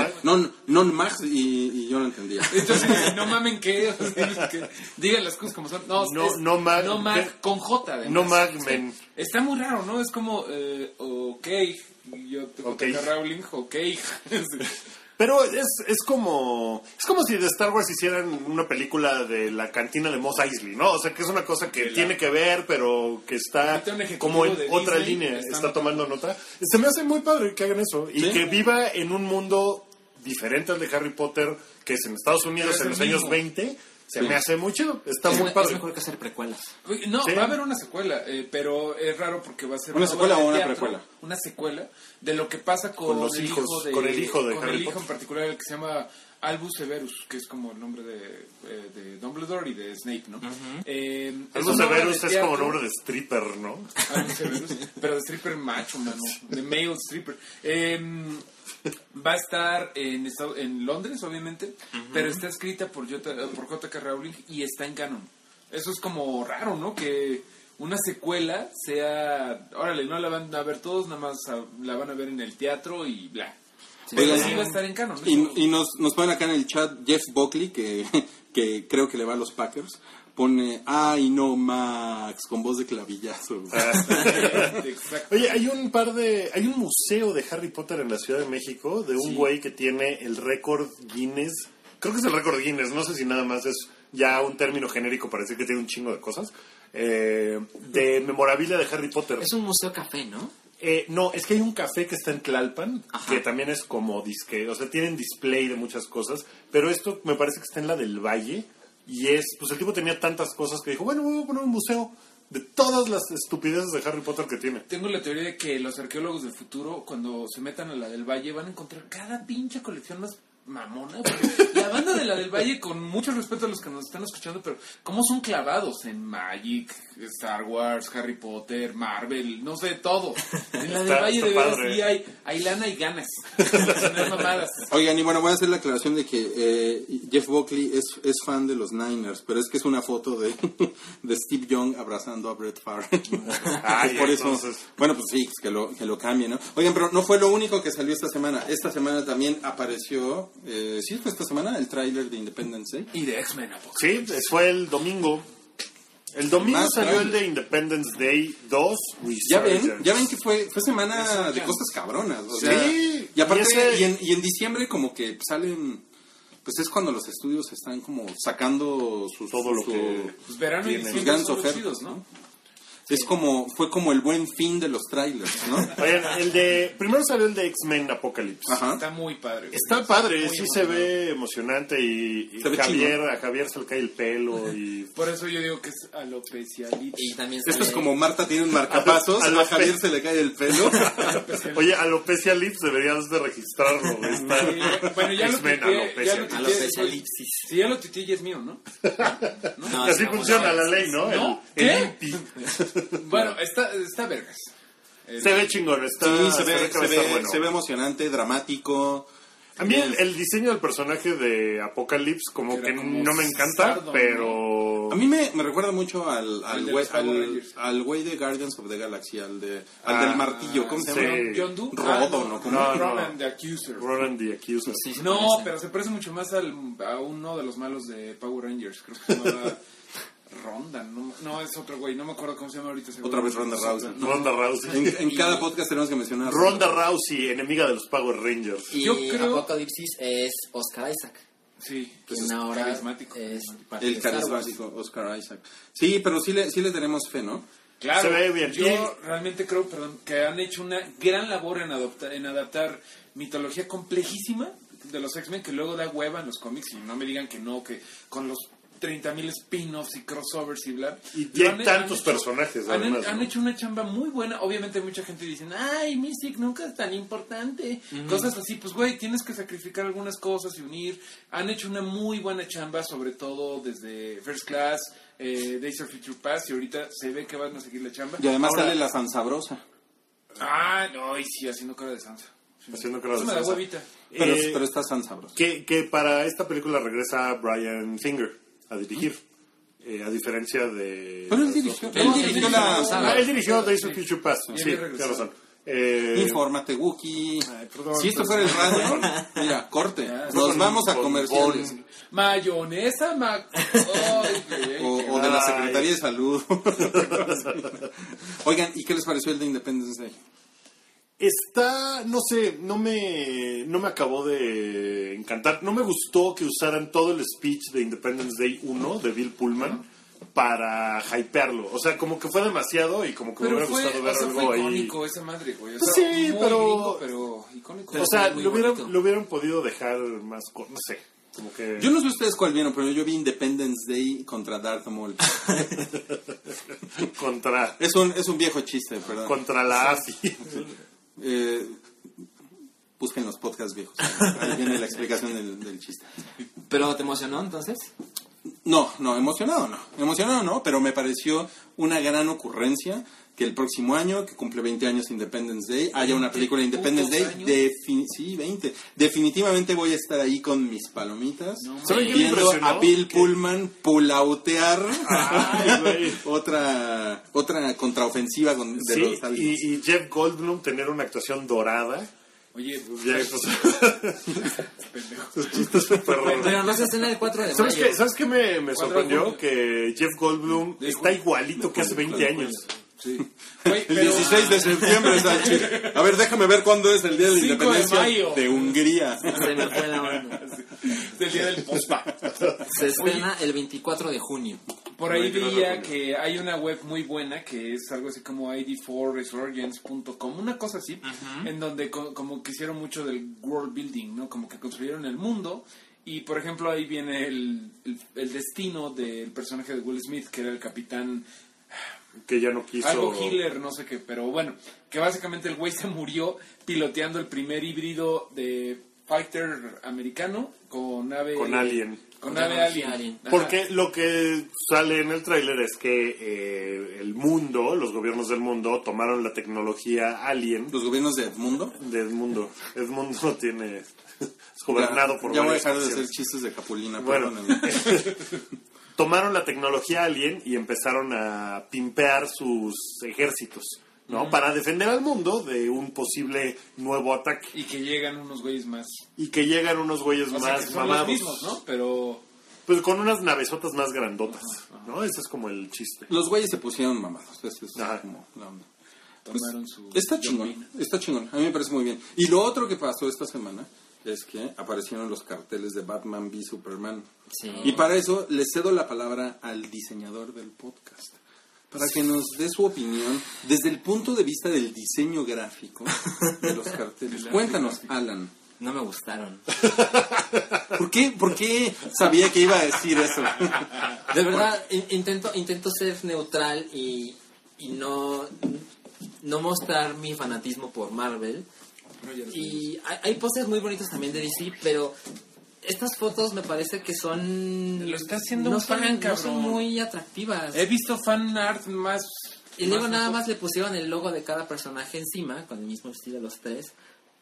non Max y, y yo no entendía. Entonces, no mamen es que digan las cosas como son. No, No- es Nomag- Nomag con J, además. Nomag, men. Está muy raro, ¿no? Es como, eh, ok, yo te Ok. okay. Rowling, ok. Pero es, es como es como si de Star Wars hicieran una película de la cantina de Mos Eisley, ¿no? O sea, que es una cosa que la- tiene que ver, pero que está como en otra Disney línea, está tomando nota. Se me hace muy padre que hagan eso y Sí. que viva en un mundo diferente al de Harry Potter, que es en Estados Unidos en los años mismo. 20. Se Sí. me hace muy chido, está Es, muy padre. es mejor que hacer precuelas. No, Sí. va a haber una secuela, eh, pero es raro porque va a ser ¿Una secuela de o una teatro, precuela? Una secuela de lo que pasa con, Con los el hijos, hijo de, con el hijo de con Harry el hijo Potter. en particular, el que se llama Albus Severus, que es como el nombre de, eh, de Dumbledore y de Snape, ¿no? Eh, es Albus Severus es como teatro. nombre de stripper, ¿no? Albus Severus, pero de stripper macho, mano. De male stripper. Eh, va a estar en, Estado- en Londres, obviamente, pero está escrita por J- por J.K. Rowling y está en canon. Eso es como raro, ¿no? Que una secuela sea... Órale, no la van a ver todos, nada más la van a ver en el teatro y bla. Pero Oigan, sí va a estar en canon. ¿no? Y, y nos, nos ponen acá en el chat Jeff Buckley, que, que creo que le va a los Packers, pone, ay no Max, con voz de clavillazo. Exacto. Oye, hay un par de. Hay un museo de Harry Potter en la Ciudad de México de un güey que tiene el récord Guinness. Creo que es el récord Guinness, no sé si nada más es ya un término genérico para decir que tiene un chingo de cosas. eh, de memorabilia de Harry Potter. Es un museo café, ¿no? Eh, no, es que hay un café que está en Tlalpan, Ajá. que también es como disque, o sea, tienen display de muchas cosas, pero esto me parece que está en la del Valle, y es, pues el tipo tenía tantas cosas que dijo, bueno, voy a poner un museo de todas las estupideces de Harry Potter que tiene. Tengo la teoría de que los arqueólogos del futuro, cuando se metan a la del Valle, van a encontrar cada pinche colección más mamona. La banda de la del Valle, con mucho respeto a los que nos están escuchando, pero ¿cómo son clavados en Magic, Star Wars, Harry Potter, Marvel, no sé, todo? En la del Está- Valle está de veras padre. sí hay, hay lana y ganas. Mamadas. Oigan, y bueno, voy a hacer la aclaración de que eh, Jeff Buckley es, es fan de los Niners, pero es que es una foto de, de Steve Young abrazando a Brett Favre. Ay, Por eso, entonces. bueno, pues sí, que lo, que lo cambie, ¿no? Oigan, pero no fue lo único que salió esta semana. Esta semana también apareció, eh, sí, fue esta semana, el tráiler de Independence Day. Y de X-Men. Sí, fue el domingo. El domingo Más salió grande. el de Independence Day 2 Ya ven, ya ven que fue, fue semana de cosas cabronas. O Sí, sea, y aparte, y ese- y, en, y en diciembre como que salen, pues es cuando los estudios están como sacando sus, Todo lo su- que- Pues verano y diciembre grandes ofertas, chidos, ¿no? Es como, fue como el buen fin de los trailers, ¿no? Oigan, el de. Primero salió el de X-Men Apocalypse. Ajá. Está muy padre. güey. Está padre, Muy sí se ve emocionante y, y Se ve Javier, a Javier se le cae el pelo y... Por eso yo digo que es alopecialita. Y también Esto es como Marta tiene un marcapasos, A a, Javier se le cae el pelo. Oye, Alopecia Lips deberías de registrarlo. Está bueno, ya lo Alopecia ya lo Lips. tuiteé, Alopecialipsis. Sí, ya lo tuiteé y es mío, ¿no? No, Así funciona la ley, ¿no? ¿No? El, ¿Qué? INPI. Bueno, está, está vergas. Se ve chingón, está, Sí, se ve, que va a se estar ve, bueno. se ve emocionante, dramático. A mí el, el diseño del personaje de Apocalypse como Era que como no me encanta, sardo, pero... A mí me, me recuerda mucho al, Al güey, al, al de Guardians of the Galaxy, al, de, al Ah, del martillo, ¿cómo se sí. llama? John Doe. Rodon, Ah, ¿no? ¿Cómo? No, no. Ronan the Accuser. Ronan the Accuser. Sí, sí, No, parece. pero se parece mucho más al, a uno de los malos de Power Rangers. Creo que se llamaba Ronda. No, no, es otro güey. No me acuerdo cómo se llama ahorita. seguro. Otra vez Ronda Rousey. Ronda Rousey. En, en cada podcast tenemos que mencionar. Ronda Rousey, enemiga de los Power Rangers. Y Yo creo- Apocalipsis es Oscar Isaac. Sí, Pues es ahora carismático. es El carismático Oscar Isaac. Sí, pero sí le, sí le tenemos fe, ¿no? Claro, Se ve bien. yo realmente creo perdón, que han hecho una gran labor en, adoptar, en adaptar mitología complejísima de los X-Men que luego da hueva en los cómics y no me digan que no, que con los 30.000 spin-offs y crossovers y bla. Y hay tantos personajes, Han, además, han ¿no? hecho una chamba muy buena. Obviamente mucha gente dice, ay, Mystic nunca es tan importante. Cosas así, pues güey, tienes que sacrificar algunas cosas y unir. Han hecho una muy buena chamba, sobre todo desde First Class, eh, Days of Future Past y ahorita se ve que van a seguir la chamba. Y además Ahora- sale la sansabrosa. Ah, no, y sí, haciendo cara de Sansa. Haciendo cara de Eso me da Sansa. huevita. Pero, Eh, pero está sansabrosa. que, que para esta película regresa Brian Finger a dirigir, eh, a diferencia de... Pero él dirigió, dos- él No, dirigió él la. Ah, él dirigió Days of Future Past, sí, había tiene regresado. razón. Eh, Infórmate, Wookie. Ay, perdón, si esto fuera el radio, mira, corte. Ya. Nos vamos a comerciales. Bon- Mayonesa, ma... Ay, güey. O, o de la Ay. Secretaría de Salud. Oigan, ¿y qué les pareció el de Independence Day? Está, no sé, no me, no me acabó de encantar. No me gustó que usaran todo el speech de Independence Day 1 de Bill Pullman para hypearlo. O sea, como que fue demasiado y como que me Pero hubiera fue, gustado ver algo fue ahí. icónico esa madre, güey. O Pues sea, sí, muy pero- gringo, pero icónico. O sea, lo hubieran, lo hubieran podido dejar más, no sé, como que... Yo no sé ustedes cuál vieron, pero yo vi Independence Day contra Darth Maul. contra, Es un, es un viejo chiste, perdón. contra la AFI. Eh, Busquen los podcasts viejos. Ahí viene la explicación del, del chiste. ¿Pero te emocionó entonces? No, no, emocionado no. Emocionado no, pero me pareció una gran ocurrencia que el próximo año, que cumple 20 años Independence Day, haya una película de Independence Day. Defin- sí, 20. Definitivamente voy a estar ahí con mis palomitas, ¿Saben qué me viendo a Bill Pullman pulautear Ay, otra otra contraofensiva con, de Sí, los aliens. y, y Jeff Goldblum tener una actuación dorada. Oye, Ya, pues, pendejo. sus chistes súper Pero no se estrena el 4 de ¿Sabes mayo. qué, ¿Sabes qué me, me sorprendió? Que Jeff Goldblum está igualito que hace 20 años. Sí. El pero- 16 de septiembre, Sánchez. A ver, déjame ver cuándo es el día de la 5 de independencia mayo. de Hungría. Se me fue la onda. Es el día del pospa. Se estrena el 24 de junio. Por ahí veía que hay una web muy buena que es algo así como id4resurgence.com, una cosa así, en donde co- como que hicieron mucho del world building, ¿no? Como que construyeron el mundo y por ejemplo ahí viene el, el, el destino del personaje de Will Smith, que era el capitán Que ya no quiso. algo Hitler, no sé qué, pero bueno, que básicamente el güey se murió piloteando el primer híbrido de fighter americano con nave Con Alien. Con tecnología alien. Porque lo que sale en el tráiler es que eh, el mundo, los gobiernos del mundo, tomaron la tecnología alien Los gobiernos de Edmundo. del mundo. Edmundo tiene es gobernado ya, por ya voy a dejar de hacer chistes de Capulina. Bueno. Tomaron la tecnología alien y empezaron a pimpear sus ejércitos, ¿no? Para defender al mundo de un posible nuevo ataque. Y que llegan unos güeyes más. Y que llegan unos güeyes O sea, más que son mamados. los mismos, ¿no? Pero Pues con unas navesotas más grandotas, ¿no? Ese es como el chiste. Los güeyes se pusieron mamados. Es Ajá. como la onda. tomaron su... Está chingón, está chingón. A mí me parece muy bien. Y lo otro que pasó esta semana es que aparecieron los carteles de Batman v Superman. Sí. Y para eso le cedo la palabra al diseñador del podcast. Para que nos dé su opinión desde el punto de vista del diseño gráfico de los carteles. Cuéntanos, Alan. No me gustaron. ¿Por qué, ¿Por qué sabía que iba a decir eso? De verdad, in- intento, intento ser neutral y, y no, no mostrar mi fanatismo por Marvel. Y hay, hay pósters muy bonitos también de DC, pero estas fotos me parece que son... Lo está haciendo no un son, fan, no cabrón. son muy atractivas. He visto fan art más... Y luego más nada más le pusieron el logo de cada personaje encima, con el mismo estilo de los tres.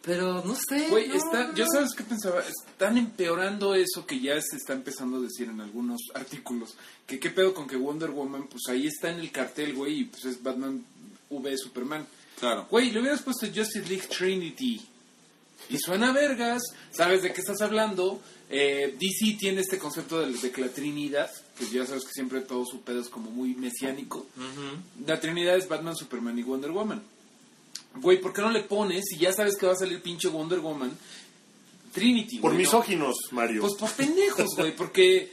Pero no sé. Güey, no, está, yo sabes qué pensaba, están empeorando eso que ya se está empezando a decir en algunos artículos, que qué pedo con que Wonder Woman, pues ahí está en el cartel, güey, y pues es Batman V Superman. Claro. Güey, le hubieras puesto Justice League Trinity. Y suena vergas, sabes de qué estás hablando. Eh, DC tiene este concepto de, de que la Trinidad, que ya sabes que siempre todo su pedo es como muy mesiánico. La Trinidad es Batman, Superman y Wonder Woman. Güey, ¿por qué no le pones, si ya sabes que va a salir pinche Wonder Woman, Trinity? Por güey, ¿no? misóginos, Mario. Pues por pendejos, güey, porque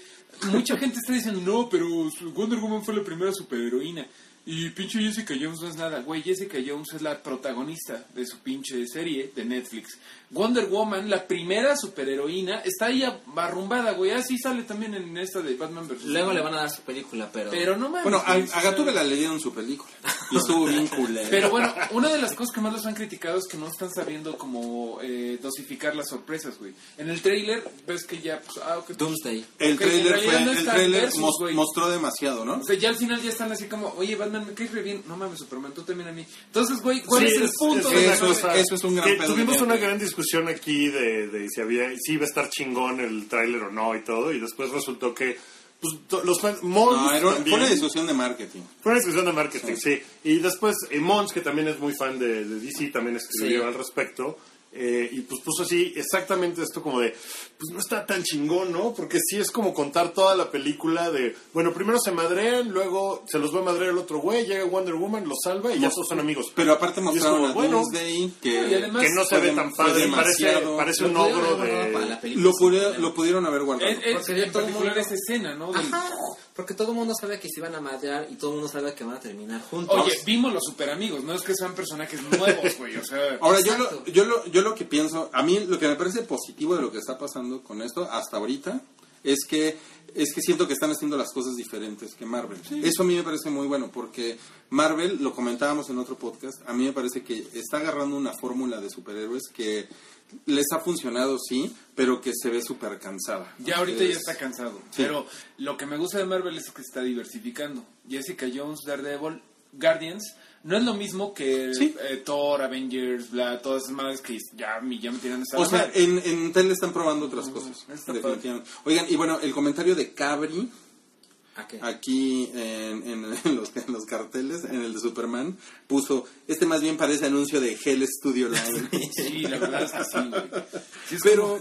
mucha gente está diciendo, no, pero Wonder Woman fue la primera superheroína. Y pinche Jessica Jones no es nada. Güey, Jessica Jones es la protagonista de su pinche serie de Netflix. Wonder Woman, la primera superheroína, está ahí barrumbada, güey. Así sale también en esta de Batman vs. Luego le van a dar su película, pero... Pero no mames. Bueno, a, a Gatúbela le dieron su película. Y estuvo bien culera. Pero bueno, una de las cosas que más los han criticado es que no están sabiendo como eh, dosificar las sorpresas, güey. En el trailer ves que ya, pues, ah, ok, Doomsday. el Ok, en trailer, fue, no el trailer versus, mos- mostró demasiado, ¿no? O sea, ya al final ya están así como, oye, Batman, me caes re bien. No mames, Superman, tú también a mí. Entonces, güey, ¿cuál Sí, es el es- punto es de eso es- eso es un gran pedo Tuvimos una gran discusión aquí de, de si había si iba a estar chingón el tráiler o no y todo, y después resultó que pues, los fans, Mons No, era- fue una discusión de marketing. fue una discusión de marketing, sí. Y después eh, Mons, que también es muy fan de, de DC, también escribió Sí. al respecto. Eh, y pues puso así exactamente esto como de, pues no está tan chingón, ¿no? Porque sí es como contar toda la película de, bueno, primero se madrean, luego se los va a madrear el otro güey, llega Wonder Woman, los salva y ya todos son amigos. Pero aparte mostraron como, a bueno, Doomsday que, y además- que no se ve tan padre, parece, parece un pudieron ogro de... película lo, problema. lo pudieron haber guardado. Es, es- Porque en particular esa escena, ¿no? Del- Ajá, porque todo el mundo sabe que se iban a madrear y todo el mundo sabe que van a terminar juntos. Oye, vimos los super amigos, no es que sean personajes nuevos, güey, o sea... Ahora, yo lo, yo, lo, yo lo que pienso, a mí lo que me parece positivo de lo que está pasando con esto hasta ahorita es que es que siento que están haciendo las cosas diferentes que Marvel. Eso a mí me parece muy bueno porque Marvel, lo comentábamos en otro podcast, a mí me parece que está agarrando una fórmula de superhéroes que les ha funcionado, sí, pero que se ve súper cansada. Ya ahorita ya Es- está cansado. Sí. Pero lo que me gusta de Marvel es que está diversificando. Jessica Jones, Daredevil, Guardians, no es lo mismo que Sí. eh, Thor, Avengers, bla, todas esas madres que ya, me- ya me tiran esta O sea, en, en tele están probando otras cosas. está definitivamente. Oigan, y bueno, el comentario de Cabri, Aquí en, en- en los, en los carteles, en el de Superman, puso, este más bien parece anuncio de Hell Studio Line. Sí, la verdad es que sí. Sí, es Pero,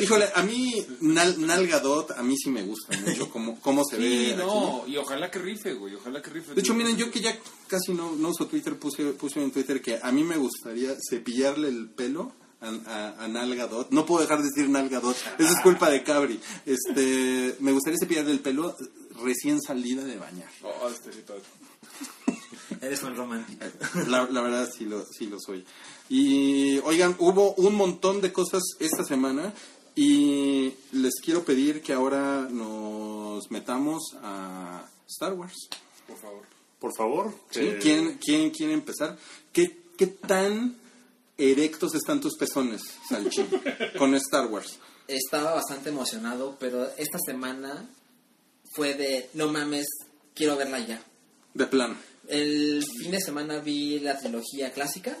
híjole, a mí Nal, Nal Gadot, a mí sí me gusta mucho cómo, cómo se ve Sí, aquí. no, y ojalá que rife, güey, ojalá que rife. De hecho, miren, yo que ya casi no, no uso Twitter, puse, puse en Twitter que a mí me gustaría cepillarle el pelo a, a, a Nal Gadot. No puedo dejar de decir Nal Gadot, eso es culpa de Cabri. Este, me gustaría cepillarle el pelo recién salida de bañar. Oh, este sí, padre. Eres un romántico. La, la verdad sí lo, sí lo soy. Y oigan, hubo un montón de cosas esta semana y les quiero pedir que ahora nos metamos a Star Wars. Por favor. Por favor. ¿Sí? eh, ¿Quién, quién quiere empezar? ¿Qué, ¿Qué tan erectos están tus pezones, Salchi, con Star Wars? Estaba bastante emocionado, pero esta semana fue de, no mames, quiero verla ya. De plano. El fin de semana vi la trilogía clásica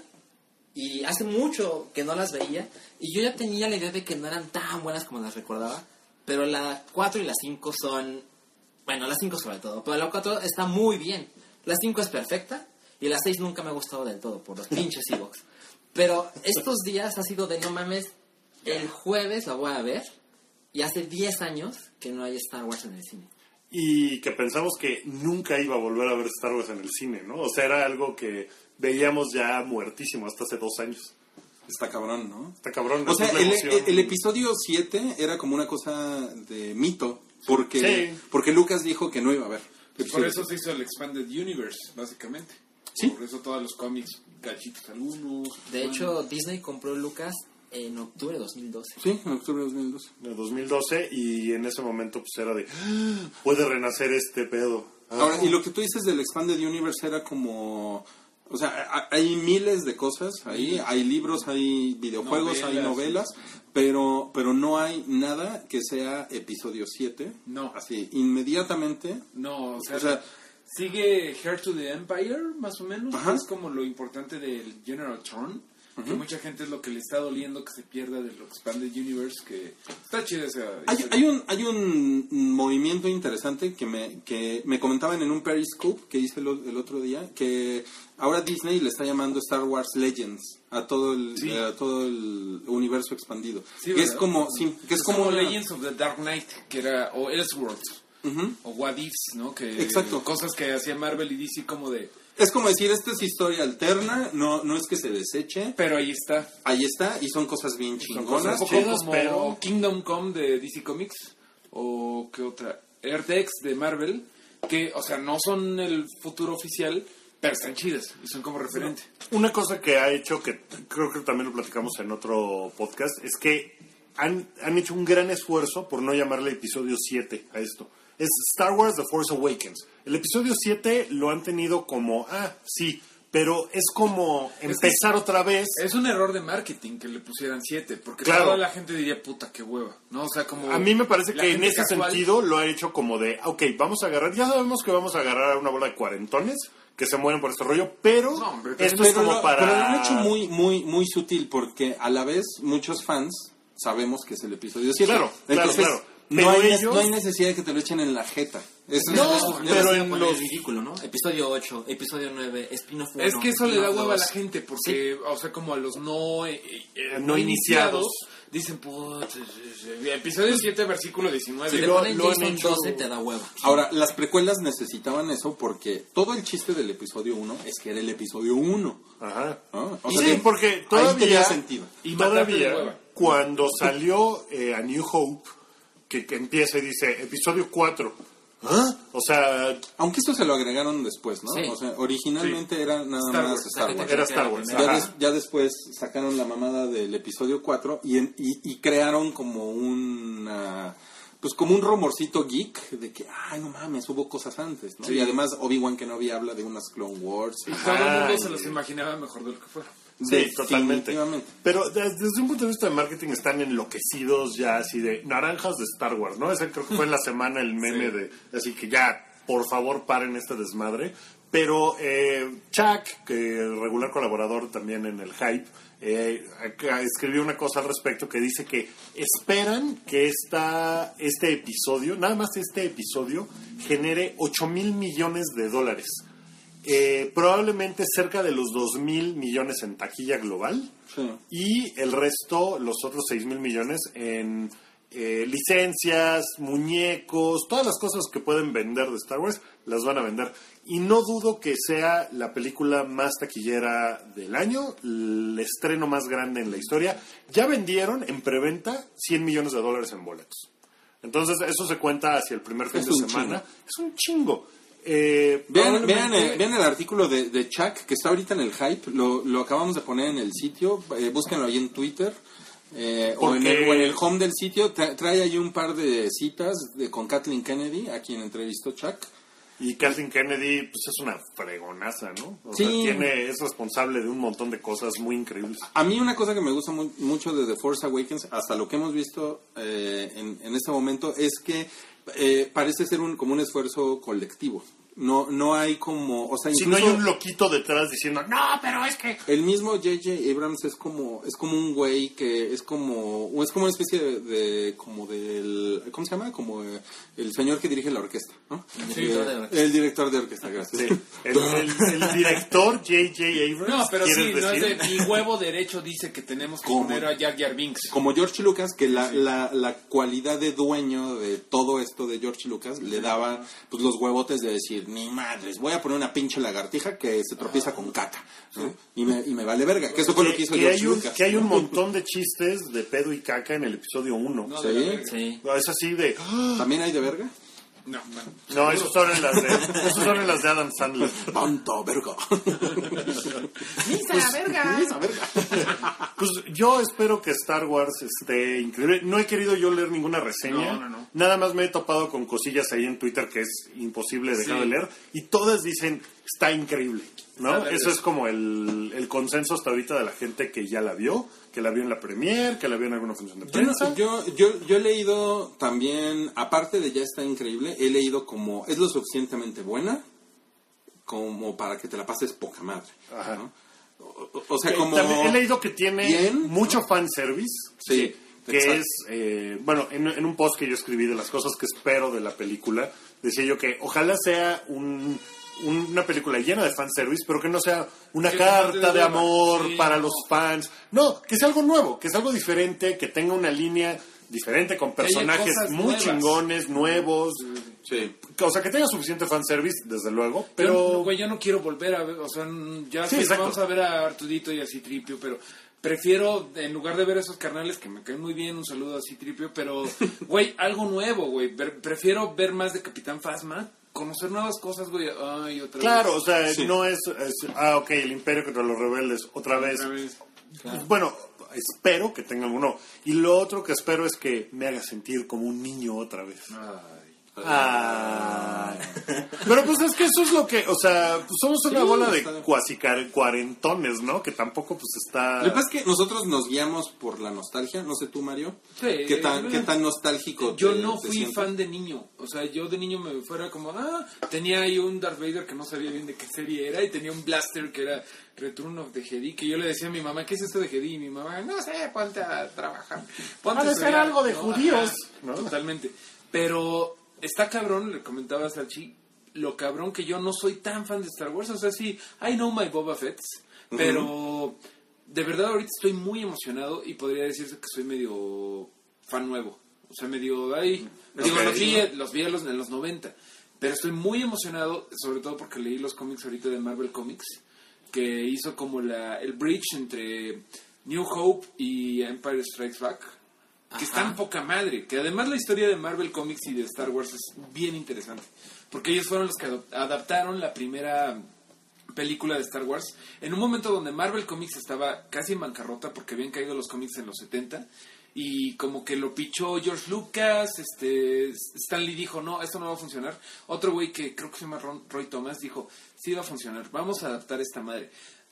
y hace mucho que no las veía y yo ya tenía la idea de que no eran tan buenas como las recordaba, pero la 4 y la 5 son, bueno, la 5 sobre todo, pero la 4 está muy bien. La 5 es perfecta y la 6 nunca me ha gustado del todo por los pinches Ewoks. Pero estos días ha sido de no mames, el jueves la voy a ver y hace 10 años que no hay Star Wars en el cine. Y que pensamos que nunca iba a volver a ver Star Wars en el cine, ¿no? O sea, era algo que veíamos ya muertísimo hasta hace dos años. Está cabrón, ¿no? Está cabrón. O sea, el, episodio 7 era como una cosa de mito, porque, Sí. porque Lucas dijo que no iba a haber. Pues por eso se hizo el Expanded Universe, básicamente. Sí. Por eso todos los cómics, gachitos algunos. De bueno. hecho, Disney compró Lucas en octubre de 2012. Sí, en octubre de 2012. de 2012 y en ese momento pues era de "Ah, puede renacer este pedo. Ah, Ahora, y lo que tú dices del Expanded Universe era como... O sea, hay miles de cosas ahí, hay libros, hay videojuegos, hay Novelas. pero, pero no hay nada que sea episodio 7. No. Así, inmediatamente. No, o sea, O sea, sigue Heir to the Empire, más o menos. Ajá. Es como lo importante del General Tron. Que mucha gente es lo que le está doliendo que se pierda del Expanded Universe. Que está chida esa. Hay, hay un, hay un movimiento interesante que me, que me comentaban en un Periscope que hice el, el otro día, que ahora Disney le está llamando Star Wars Legends a todo el, Sí. a todo el universo expandido. Sí, que es como, sí, que es como como Legends of the Dark Knight, que era. O Elseworlds. Ujú. O What Ifs, ¿no? Que, Exacto. Cosas que hacía Marvel y DC como de. Es como decir, esta es historia alterna, no, no es que se deseche, Pero ahí está. ahí está, y son cosas bien cosas chingonas. Un poco chidas, como pero- Kingdom Come de DC Comics o qué otra Earth-X de Marvel que o sea no son el futuro oficial pero están chidas y son como referente Una cosa que ha hecho, que creo que también lo platicamos en otro podcast, es que han, han hecho un gran esfuerzo por no llamarle episodio 7 a esto. Es Star Wars The Force Awakens. El episodio 7 lo han tenido como, ah, sí, pero es como empezar otra vez. es un error de marketing que le pusieran 7 porque Claro. toda la gente diría puta qué hueva no o sea como A mí me parece que en ese casual- sentido lo ha hecho como de, ok, vamos a agarrar, ya sabemos que vamos a agarrar a una bola de cuarentones que se mueren por este rollo, pero No, hombre, esto Pero es como lo, para... pero lo han hecho muy, muy, muy sutil porque a la vez muchos fans sabemos que es el episodio 7. Claro, claro, Entonces, claro. No, Pero hay, ne- ellos- no hay necesidad de que te lo echen en la jeta. Eso es- No, es- pero en los- ridículo, ¿no? Episodio 8, episodio 9, spin-off 1. es que eso le da hueva a la 2. gente porque o sea como a los no eh, eh, No iniciados. dicen puta sí, sí, sí. episodio 7 versículo 19 Si le lo- ponen lo han hecho- 12 te da hueva. Ahora, las precuelas necesitaban eso porque todo el chiste del episodio 1 es que era el episodio 1. Ajá. ¿no? O Y sea sí, que porque ahí todavía, tenía sentido. Y todavía, cuando salió eh, a New Hope, que, que empieza y dice, episodio 4, ¿ah? O sea, Aunque esto se lo agregaron después, ¿no? Sí. O sea, originalmente era nada Star más. Star Wars. era Star Ya, des- ya después sacaron la mamada del episodio 4 y, en- y, y crearon como una pues como un rumorcito geek de que, ay, no mames, hubo cosas antes, ¿no? Y además Obi-Wan Kenobi habla de unas Clone Wars. Y todo el mundo se los imaginaba mejor de lo que fueron. Sí, totalmente. Pero des- desde un punto de vista de marketing están enloquecidos ya así de naranjas de Star Wars, ¿no? Ese creo que fue en la semana el meme de así que ya, por favor, paren este desmadre. Pero eh, Chuck, que regular colaborador también en el Hype, eh, escribió una cosa al respecto que dice que esperan que esta, este episodio, nada más este episodio, genere 8 mil millones de dólares. Eh, probablemente cerca de los 2 mil millones en taquilla global Sí. y el resto, los otros 6 mil millones en eh, licencias, muñecos, todas las cosas que pueden vender de Star Wars, las van a vender. Y no dudo que sea la película más taquillera del año, el estreno más grande en la historia. Ya vendieron en preventa 100 millones de dólares en boletos. Entonces, eso se cuenta hacia el primer fin Es de semana. chingo. Es un chingo. Eh, Vean, vean, eh, vean el artículo de, de Chuck que está ahorita en el hype, lo, lo acabamos de poner en el sitio, eh, búsquenlo ahí en Twitter eh, o, en el, o en el home del sitio, Tra- trae ahí un par de citas de, con Kathleen Kennedy, a quien entrevistó Chuck. Y Kathleen Kennedy, pues es una fregonaza, ¿no? O Sí. sea, tiene, es responsable de un montón de cosas muy increíbles. A mí una cosa que me gusta mu- mucho de The Force Awakens, hasta lo que hemos visto eh, en, en este momento, es que eh, parece ser un, como un esfuerzo colectivo. No, no hay como, o sea, Si no incluso hay un loquito detrás diciendo, no, pero es que... el mismo J.J. Abrams es como, es como un güey que es como, es como una especie de, de- como del, ¿cómo se llama? Como eh, el señor que dirige la orquesta, ¿no? El director de orquesta. El director de orquesta, gracias. Sí, el, el- el director J.J. Abrams, No, pero sí, ¿quieres no es de, mi huevo derecho dice que tenemos que ¿Cómo? poner a Jar Jar Binks. como George Lucas, que la, la, la cualidad de dueño de todo esto de George Lucas le daba pues los huevotes de decir, ni madres, voy a poner una pinche lagartija que se tropieza con caca, ¿no? y, me, y me vale verga, que eso fue lo que hizo que George hay un, Lucas. que hay un montón de chistes de pedo y caca en el episodio 1. No, Sí. de la verga. Sí. Es así de... ¡ah! ¿También hay de verga? No. No, esos son en las de, esos son en las de Adam Sandler. ¡Tanta verga! ¡Misa, verga! Esa verga. Pues yo espero que Star Wars esté increíble. No he querido yo leer ninguna reseña. No, no, no. Nada más me he topado con cosillas ahí en Twitter que es imposible dejar Sí. de leer. Y todas dicen, está increíble. ¿No? Eso es como el, el consenso hasta ahorita de la gente que ya la vio, que la vio en la premier, que la vio en alguna función de no- prensa. yo, yo, yo he leído también, aparte de ya está increíble, he leído como es lo suficientemente buena como para que te la pases poca madre. Ajá. ¿no? O, sea, Que como... también he leído que tiene Bien, mucho fanservice. Sí, que exacto. es, eh, bueno, en, en un post que yo escribí de las cosas que espero de la película, decía yo que ojalá sea un- una película llena de fanservice, pero que no sea una Que carta de amor Sí, para no. los fans. No, que sea algo nuevo, que sea algo diferente, que tenga una línea diferente, con personajes muy nuevas. chingones, nuevos. Sí. O sea, que tenga suficiente fanservice, desde luego, Pero, güey, yo no quiero volver a ver, o sea, ya Sí, exacto. vamos a ver a Artudito y a Citripio, pero prefiero, en lugar de ver a esos carnales que me caen muy bien, un saludo a Citripio, pero, güey, algo nuevo, güey. Prefiero ver más de Capitán Phasma, conocer nuevas cosas, güey. Ay, otra Claro, vez. o sea, Sí. no es, es- Ah, ok, el imperio contra los rebeldes, otra vez. Otra vez. Pues, Bueno, espero que tenga alguno. Y lo otro que espero es que me haga sentir como un niño otra vez. Ah. Pero pues es que eso es lo que, o sea, pues somos una Sí, bola de cuasi cuarentones, ¿no? Que tampoco pues está... Lo que pasa es que nosotros nos guiamos por la nostalgia, no sé tú, Mario. Sí. ¿Qué tan, qué tan nostálgico Yo te- no fui fan de niño. O sea, yo de niño me fuera como, ah, tenía ahí un Darth Vader que no sabía bien de qué serie era y tenía un blaster que era Return of the Jedi, que yo le decía a mi mamá, ¿qué es esto de Jedi? Y mi mamá, no sé, ponte a trabajar. Ponte a ser estudiar". algo de No, judíos, ajá, ¿no? Totalmente. Pero está cabrón, le comentaba a Salchi, lo cabrón que yo no soy tan fan de Star Wars. O sea, sí, I know my Boba Fett, pero de verdad ahorita estoy muy emocionado y podría decirse que soy medio fan nuevo. O sea, medio ahí. Digo, los vi, los vi los, en los 90. Pero estoy muy emocionado, sobre todo porque leí los cómics ahorita de Marvel Comics, que hizo como la, el bridge entre New Hope y Empire Strikes Back. Que Ajá. están poca madre. Que además la historia de Marvel Comics y de Star Wars es bien interesante. Porque ellos fueron los que adaptaron la primera película de Star Wars en un momento donde Marvel Comics estaba casi en bancarrota porque habían caído los cómics en los 70 y como que lo pichó George Lucas, este Stanley dijo, no, esto no va a funcionar. Otro güey que creo que se llama Ron- Roy Thomas dijo, sí va a funcionar, vamos a adaptar esta madre.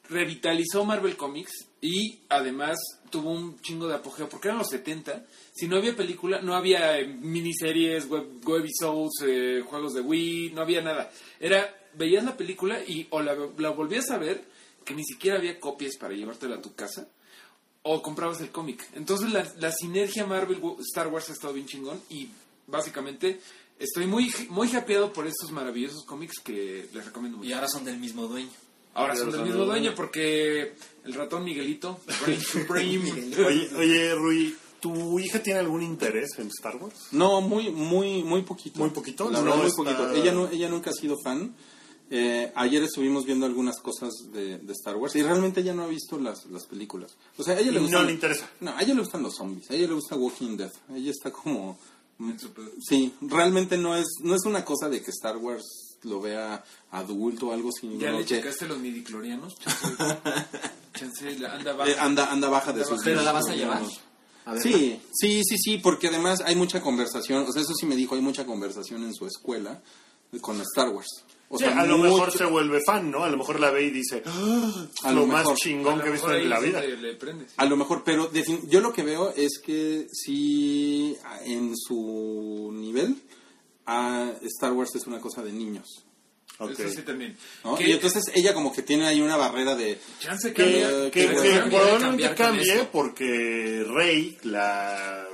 Revitalizó Marvel Comics y además tuvo un chingo de apogeo, porque eran los 70, si no había película, no había eh, miniseries, web, webisodes, eh, juegos de Wii, no había nada. Era, veías la película y o la, volvías a ver, que ni siquiera había copias para llevártela a tu casa, o comprabas el cómic. Entonces la, la sinergia Marvel Star Wars ha estado bien chingón y básicamente estoy muy muy happyado por estos maravillosos cómics que les recomiendo mucho. Y ahora son del mismo dueño. Ahora son del mismo dueño porque el ratón Miguelito, Oye, oye, Rui, ¿tu hija tiene algún interés en Star Wars? No, muy, muy, muy poquito. ¿Muy poquito? La No verdad, muy está- poquito. Ella, no, ella nunca ha sido fan. Eh, ayer estuvimos viendo algunas cosas de, de Star Wars y realmente ella no ha visto las, las películas. O sea, a ella le no gustan- le interesa. No, a ella le gustan los zombies. A ella le gusta Walking Dead. Ella está como... Sí, realmente no es, no es una cosa de que Star Wars lo vea adulto o algo, sino ¿Ya le que checaste los midiclorianos? Chance, chance anda baja. eh, anda, anda baja de Anda sus... baja. ¿Pero la vas a llevar? digamos. A ver, Sí, sí, sí, sí, porque además hay mucha conversación, o sea, eso sí me dijo, hay mucha conversación en su escuela con Star Wars. O Sí, sea, a lo mucho- mejor se vuelve fan, ¿no? A lo mejor la ve y dice, "Ah, A lo, lo más chingón que he visto en la vida. Le, le prendes. A lo mejor, pero yo lo que veo es que sí, en su nivel, a Star Wars es una cosa de niños. Ok. Eso sí también. ¿no? Que- Y entonces ella como que tiene ahí una barrera de... Chance Que, cambia. que- que probablemente cambie porque Rey, la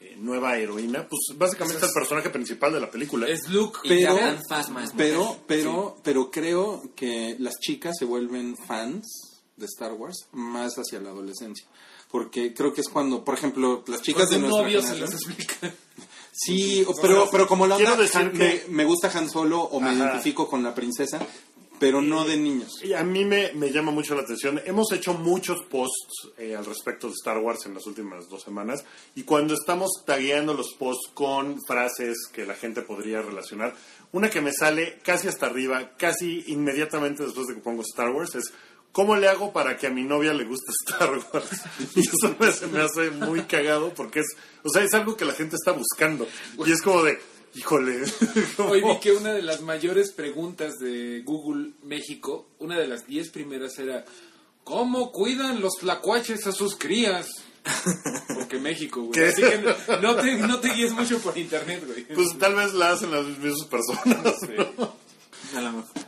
eh, nueva heroína, pues básicamente es el personaje principal de la película. Es Luke. Y Pero, Phasma es pero, pero, pero creo que las chicas se vuelven fans de Star Wars más hacia la adolescencia. Porque creo que es cuando, por ejemplo, las chicas Cuando de nuestra novio se generación-. Sí, pero, pero como la Quiero onda, decir Han- que- me, me gusta Han Solo o me Ajá. identifico con la princesa, pero no de niños. Y a mí me, me llama mucho la atención. Hemos hecho muchos posts eh, al respecto de Star Wars en las últimas dos semanas. Y cuando estamos tagueando los posts con frases que la gente podría relacionar, una que me sale casi hasta arriba, casi inmediatamente después de que pongo Star Wars, es ¿cómo le hago para que a mi novia le guste Star Wars? Y eso me, se me hace muy cagado porque es, o sea, es algo que la gente está buscando. Y es como de, híjole. Hoy vi que una de las mayores preguntas de Google México, una de las 10 primeras era ¿Cómo cuidan los tlacuaches a sus crías? Porque México, güey. Así que no, te, no te guíes mucho por internet, güey. Pues tal vez la hacen las mismas personas.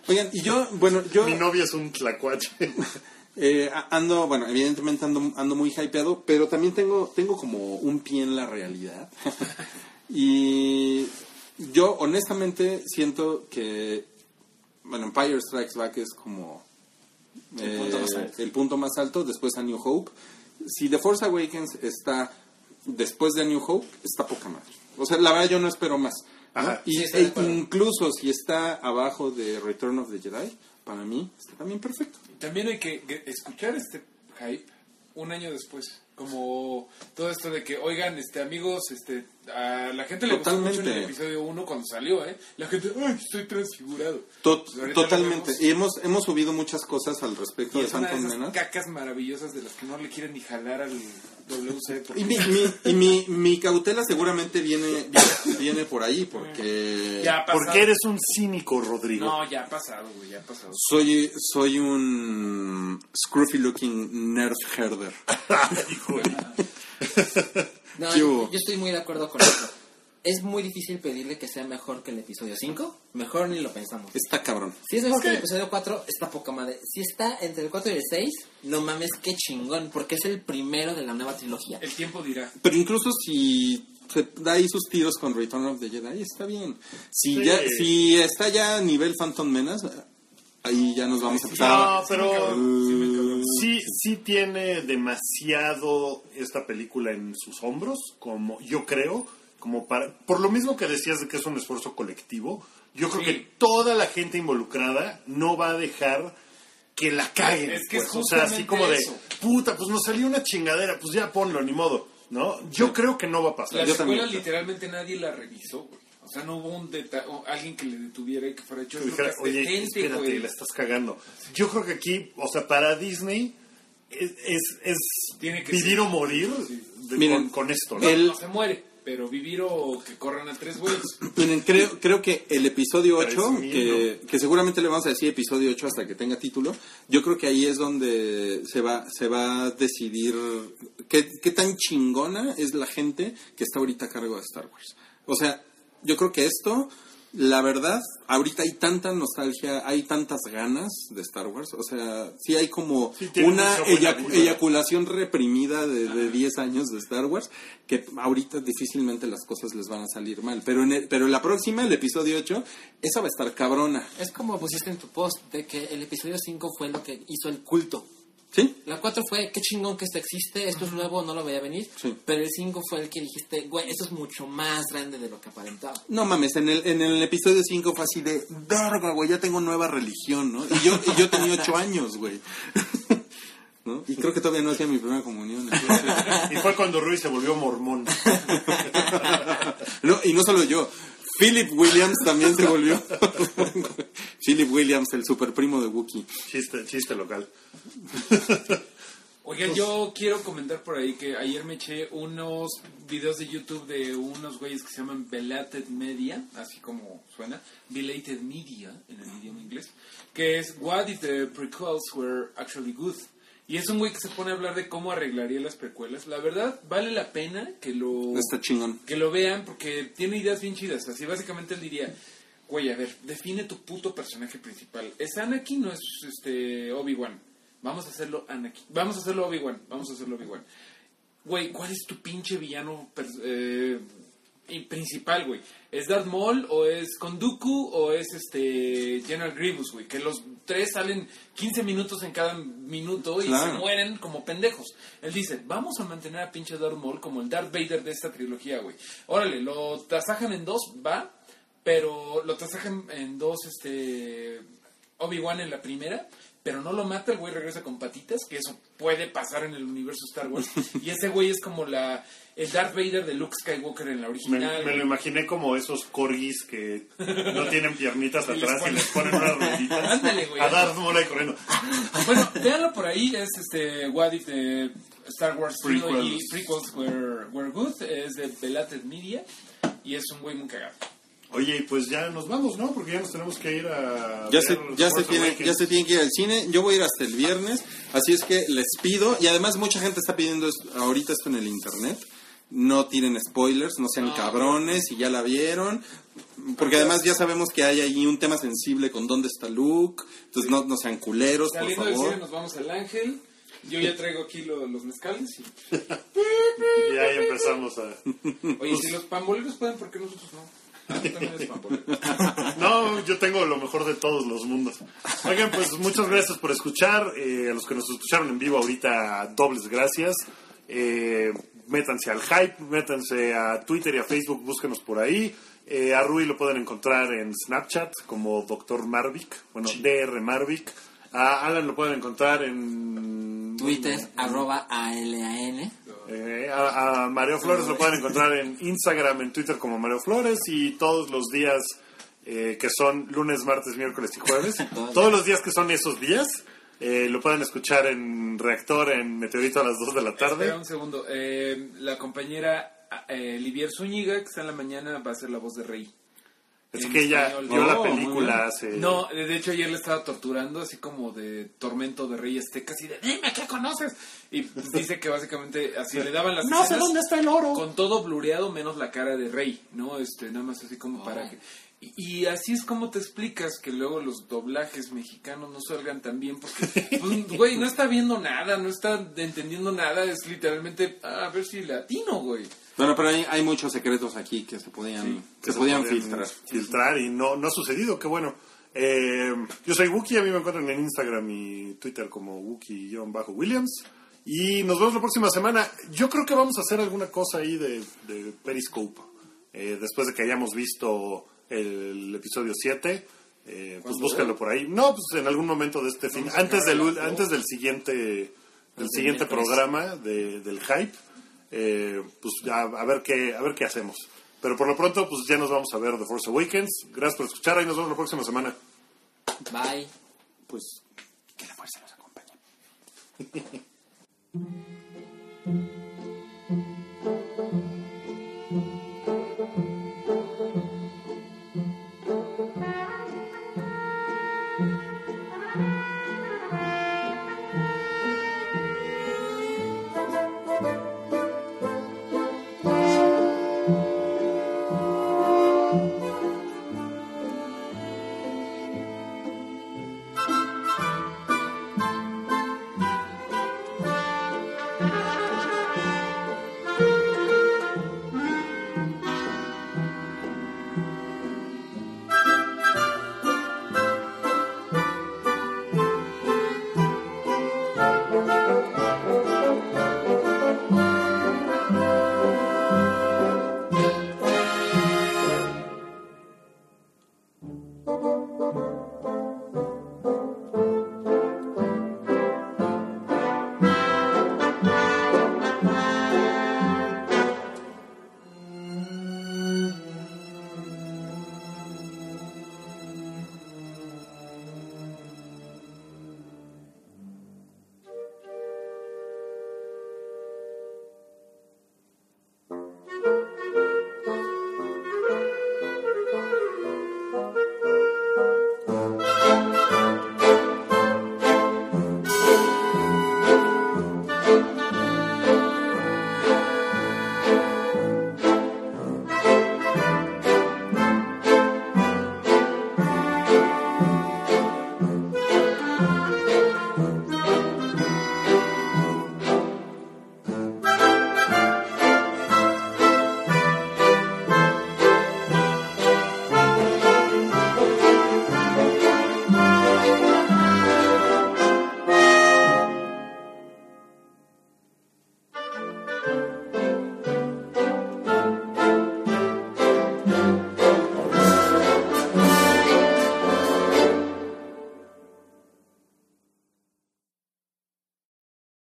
Oigan, y yo, bueno, yo Mi novia es un tlacuache. eh, a- ando, bueno, evidentemente ando, ando muy hypeado, pero también tengo, tengo como un pie en la realidad. y yo honestamente siento que, bueno, Empire Strikes Back es como El punto eh, más alto. el punto más alto, después a New Hope. Si The Force Awakens está después de A New Hope, está poca madre. O sea, la verdad yo no espero más. E incluso si está abajo de Return of the Jedi, para mí está también perfecto. También hay que que escuchar este hype un año después. Como todo esto de que, oigan, este amigos, este a la gente le gustó mucho en el episodio 1 cuando salió, ¿eh? La gente, ay, estoy transfigurado. To- Pues totalmente. Y hemos, hemos subido muchas cosas al respecto Y de una Phantom esas Menace. cacas maravillosas de las que no le quieren ni jalar al WC. porque- Y, mi, mi- y mi, mi cautela seguramente viene, viene, viene por ahí, porque Ya ha pasado. Porque eres un cínico, Rodrigo. No, ya ha pasado, güey, ya ha pasado. soy, soy un scruffy looking nerd herder. Híjole. No, ¿Qué yo, hubo? yo estoy muy de acuerdo con eso. Es muy difícil pedirle que sea mejor que el episodio 5. Mejor ni lo pensamos. Está cabrón. Si es mejor que el episodio 4, está poca madre. Si está entre el 4 y el 6, no mames, qué chingón. Porque es el primero de la nueva trilogía. El tiempo dirá. Pero incluso si se da ahí sus tiros con Return of the Jedi, está bien. Si, Sí. ya, si está ya a nivel Phantom Menace, ahí ya nos vamos a empezar a... No, pero sí, sí tiene demasiado esta película en sus hombros, como yo creo, como para, por lo mismo que decías de que es un esfuerzo colectivo, yo creo Sí. que toda la gente involucrada no va a dejar que la caguen. Es que es pues. o sea, así como de, eso. puta, pues nos salió una chingadera, pues ya ponlo, ni modo, ¿no? Yo creo que no va a pasar. La Yo escuela también. literalmente nadie la revisó, güey. O sea, no hubo un alguien que le detuviera y que fuera hecho que dijera, oye, espérate, la estás cagando. Yo creo que aquí, o sea, para Disney es, es, es Tiene que vivir ser. o morir Sí. de- Miren, con, con esto, ¿no? el- No se muere, pero vivir o que corran a tres güeyes. Miren, creo, creo que el episodio 8, Tres mil, que, que seguramente le vamos a decir episodio 8 hasta que tenga título, yo creo que ahí es donde se va, se va a decidir qué, qué tan chingona es la gente que está ahorita a cargo de Star Wars. O sea, yo creo que esto, la verdad, ahorita hay tanta nostalgia, hay tantas ganas de Star Wars. O sea, sí hay como Sí, una eyaculación reprimida de, de 10 años de Star Wars, que ahorita difícilmente las cosas les van a salir mal. Pero en, el- pero en la próxima, el episodio 8, esa va a estar cabrona. Es como pusiste en tu post, de que el episodio 5 fue lo que hizo el culto. ¿Sí? La 4 fue, qué chingón que esto existe, esto es nuevo, no lo veía venir. Sí. Pero el 5 fue el que dijiste, güey, esto es mucho más grande de lo que aparentaba. No mames, en el, en el episodio 5 fue así de, verga, güey, ya tengo nueva religión, ¿no? Y yo, y yo tenía 8 años, güey. ¿No? Y creo que todavía no hacía mi primera comunión. entonces- Y fue cuando Rui se volvió mormón. No, y no solo yo. Philip Williams también se volvió. Philip Williams, el super primo de Wookiee. Chiste, chiste local. Oigan, yo quiero comentar por ahí que ayer me eché unos videos de YouTube de unos güeyes que se llaman Belated Media, así como suena, Belated Media en el idioma inglés, que es What if the prequels were actually good? Y es un güey que se pone a hablar de cómo arreglaría las precuelas. La verdad, vale la pena que lo, Está chingón. que lo vean porque tiene ideas bien chidas. Así básicamente él diría, güey, a ver, define tu puto personaje principal. ¿Es Anakin o es este Obi-Wan? Vamos a hacerlo Anakin. Vamos a hacerlo Obi-Wan. Vamos a hacerlo Obi-Wan. Güey, ¿cuál es tu pinche villano eh, principal, güey? ¿Es Darth Maul o es Konduku o es este General Grievous, güey? Que los tres salen 15 minutos en cada minuto y Claro. se mueren como pendejos. Él dice, vamos a mantener a pinche Darth Maul como el Darth Vader de esta trilogía, güey. Órale, lo tasajan en dos, va, pero lo tasajan en dos, este... Obi-Wan en la primera, pero no lo mata, el güey regresa con patitas, que eso puede pasar en el universo Star Wars. y ese güey es como la el Darth Vader de Luke Skywalker en la original. me lo imaginé como esos corgis que no tienen piernitas Y les atrás y les ponen una ruedita. Ándale, güey. A Darth Maul ahí corriendo. Bueno, véanlo por ahí, es este What If the Star Wars Prequels. Trilogy Prequels were, were Good, es de Belated Media y es un güey muy cagado. Oye, y pues ya nos vamos, ¿no? Porque ya nos tenemos que ir a. Ya se, ya, se tiene, ya se tienen que ir al cine. Yo voy a ir hasta el viernes. Así es que les pido, y además mucha gente está pidiendo esto- ahorita esto en el internet. No tiren spoilers, no sean cabrones, si ya la vieron. Porque además ya sabemos que hay ahí un tema sensible con dónde está Luke. Entonces no, no sean culeros, por Saliendo del cine nos vamos al Ángel. Yo ya traigo aquí lo- los mezcales. Y... Y ahí empezamos a. Oye, si los pamboleros pueden, ¿por qué nosotros no? Ah, tú también eres pambolero. No, yo tengo lo mejor de todos los mundos. Oigan, pues muchas gracias por escuchar. Eh, a los que nos escucharon en vivo ahorita, dobles gracias. Eh, métanse al hype, métanse a Twitter y a Facebook, búsquenos por ahí. Eh, a Rui lo pueden encontrar en Snapchat como Dr. Marvic, bueno, DR Marvic. A Alan lo pueden encontrar en Twitter, arroba ALAN. Eh, a, a Mario Flores lo pueden encontrar en Instagram, en Twitter como Mario Flores y todos los días eh, que son lunes, martes, miércoles y jueves. todos los días que son esos días eh, lo pueden escuchar en Reactor en Meteorito a las 2 de la tarde. Espera un segundo. Eh, la compañera eh, Livier Zúñiga, que está en la mañana, va a ser la voz de Rey. Es que ella español. vio la Oh, película hace... No, de hecho ayer le estaba torturando, así como de tormento de Rey Azteca, así de, dime qué conoces. Y pues, dice que básicamente así le daban las No sé dónde está el oro. Con todo blureado menos la cara de Rey, ¿no? Este, nada más así como para que... Y, y así es como te explicas que luego los doblajes mexicanos no salgan tan bien, porque, pues, güey, no está viendo nada, no está entendiendo nada, es literalmente, ah, a ver si latino, güey. Bueno, pero hay, hay muchos secretos aquí que se podían, que se podían filtrar. filtrar y no, no ha sucedido, qué bueno. Eh, yo soy Wookie, a mí me encuentran en Instagram y Twitter como Wookie-Williams. Y nos vemos la próxima semana. Yo creo que vamos a hacer alguna cosa ahí de, de Periscope. Eh, después de que hayamos visto el episodio 7. Eh, pues búscalo por ahí. No, pues en algún momento de este fin. a Antes del, antes del siguiente, del siguiente programa de- del hype. Eh, pues ya a ver qué a ver qué hacemos. Pero por lo pronto, pues ya nos vamos a ver The Force Awakens. Gracias por escuchar. Ahí nos vemos la próxima semana. Bye. Pues que la fuerza los acompañe.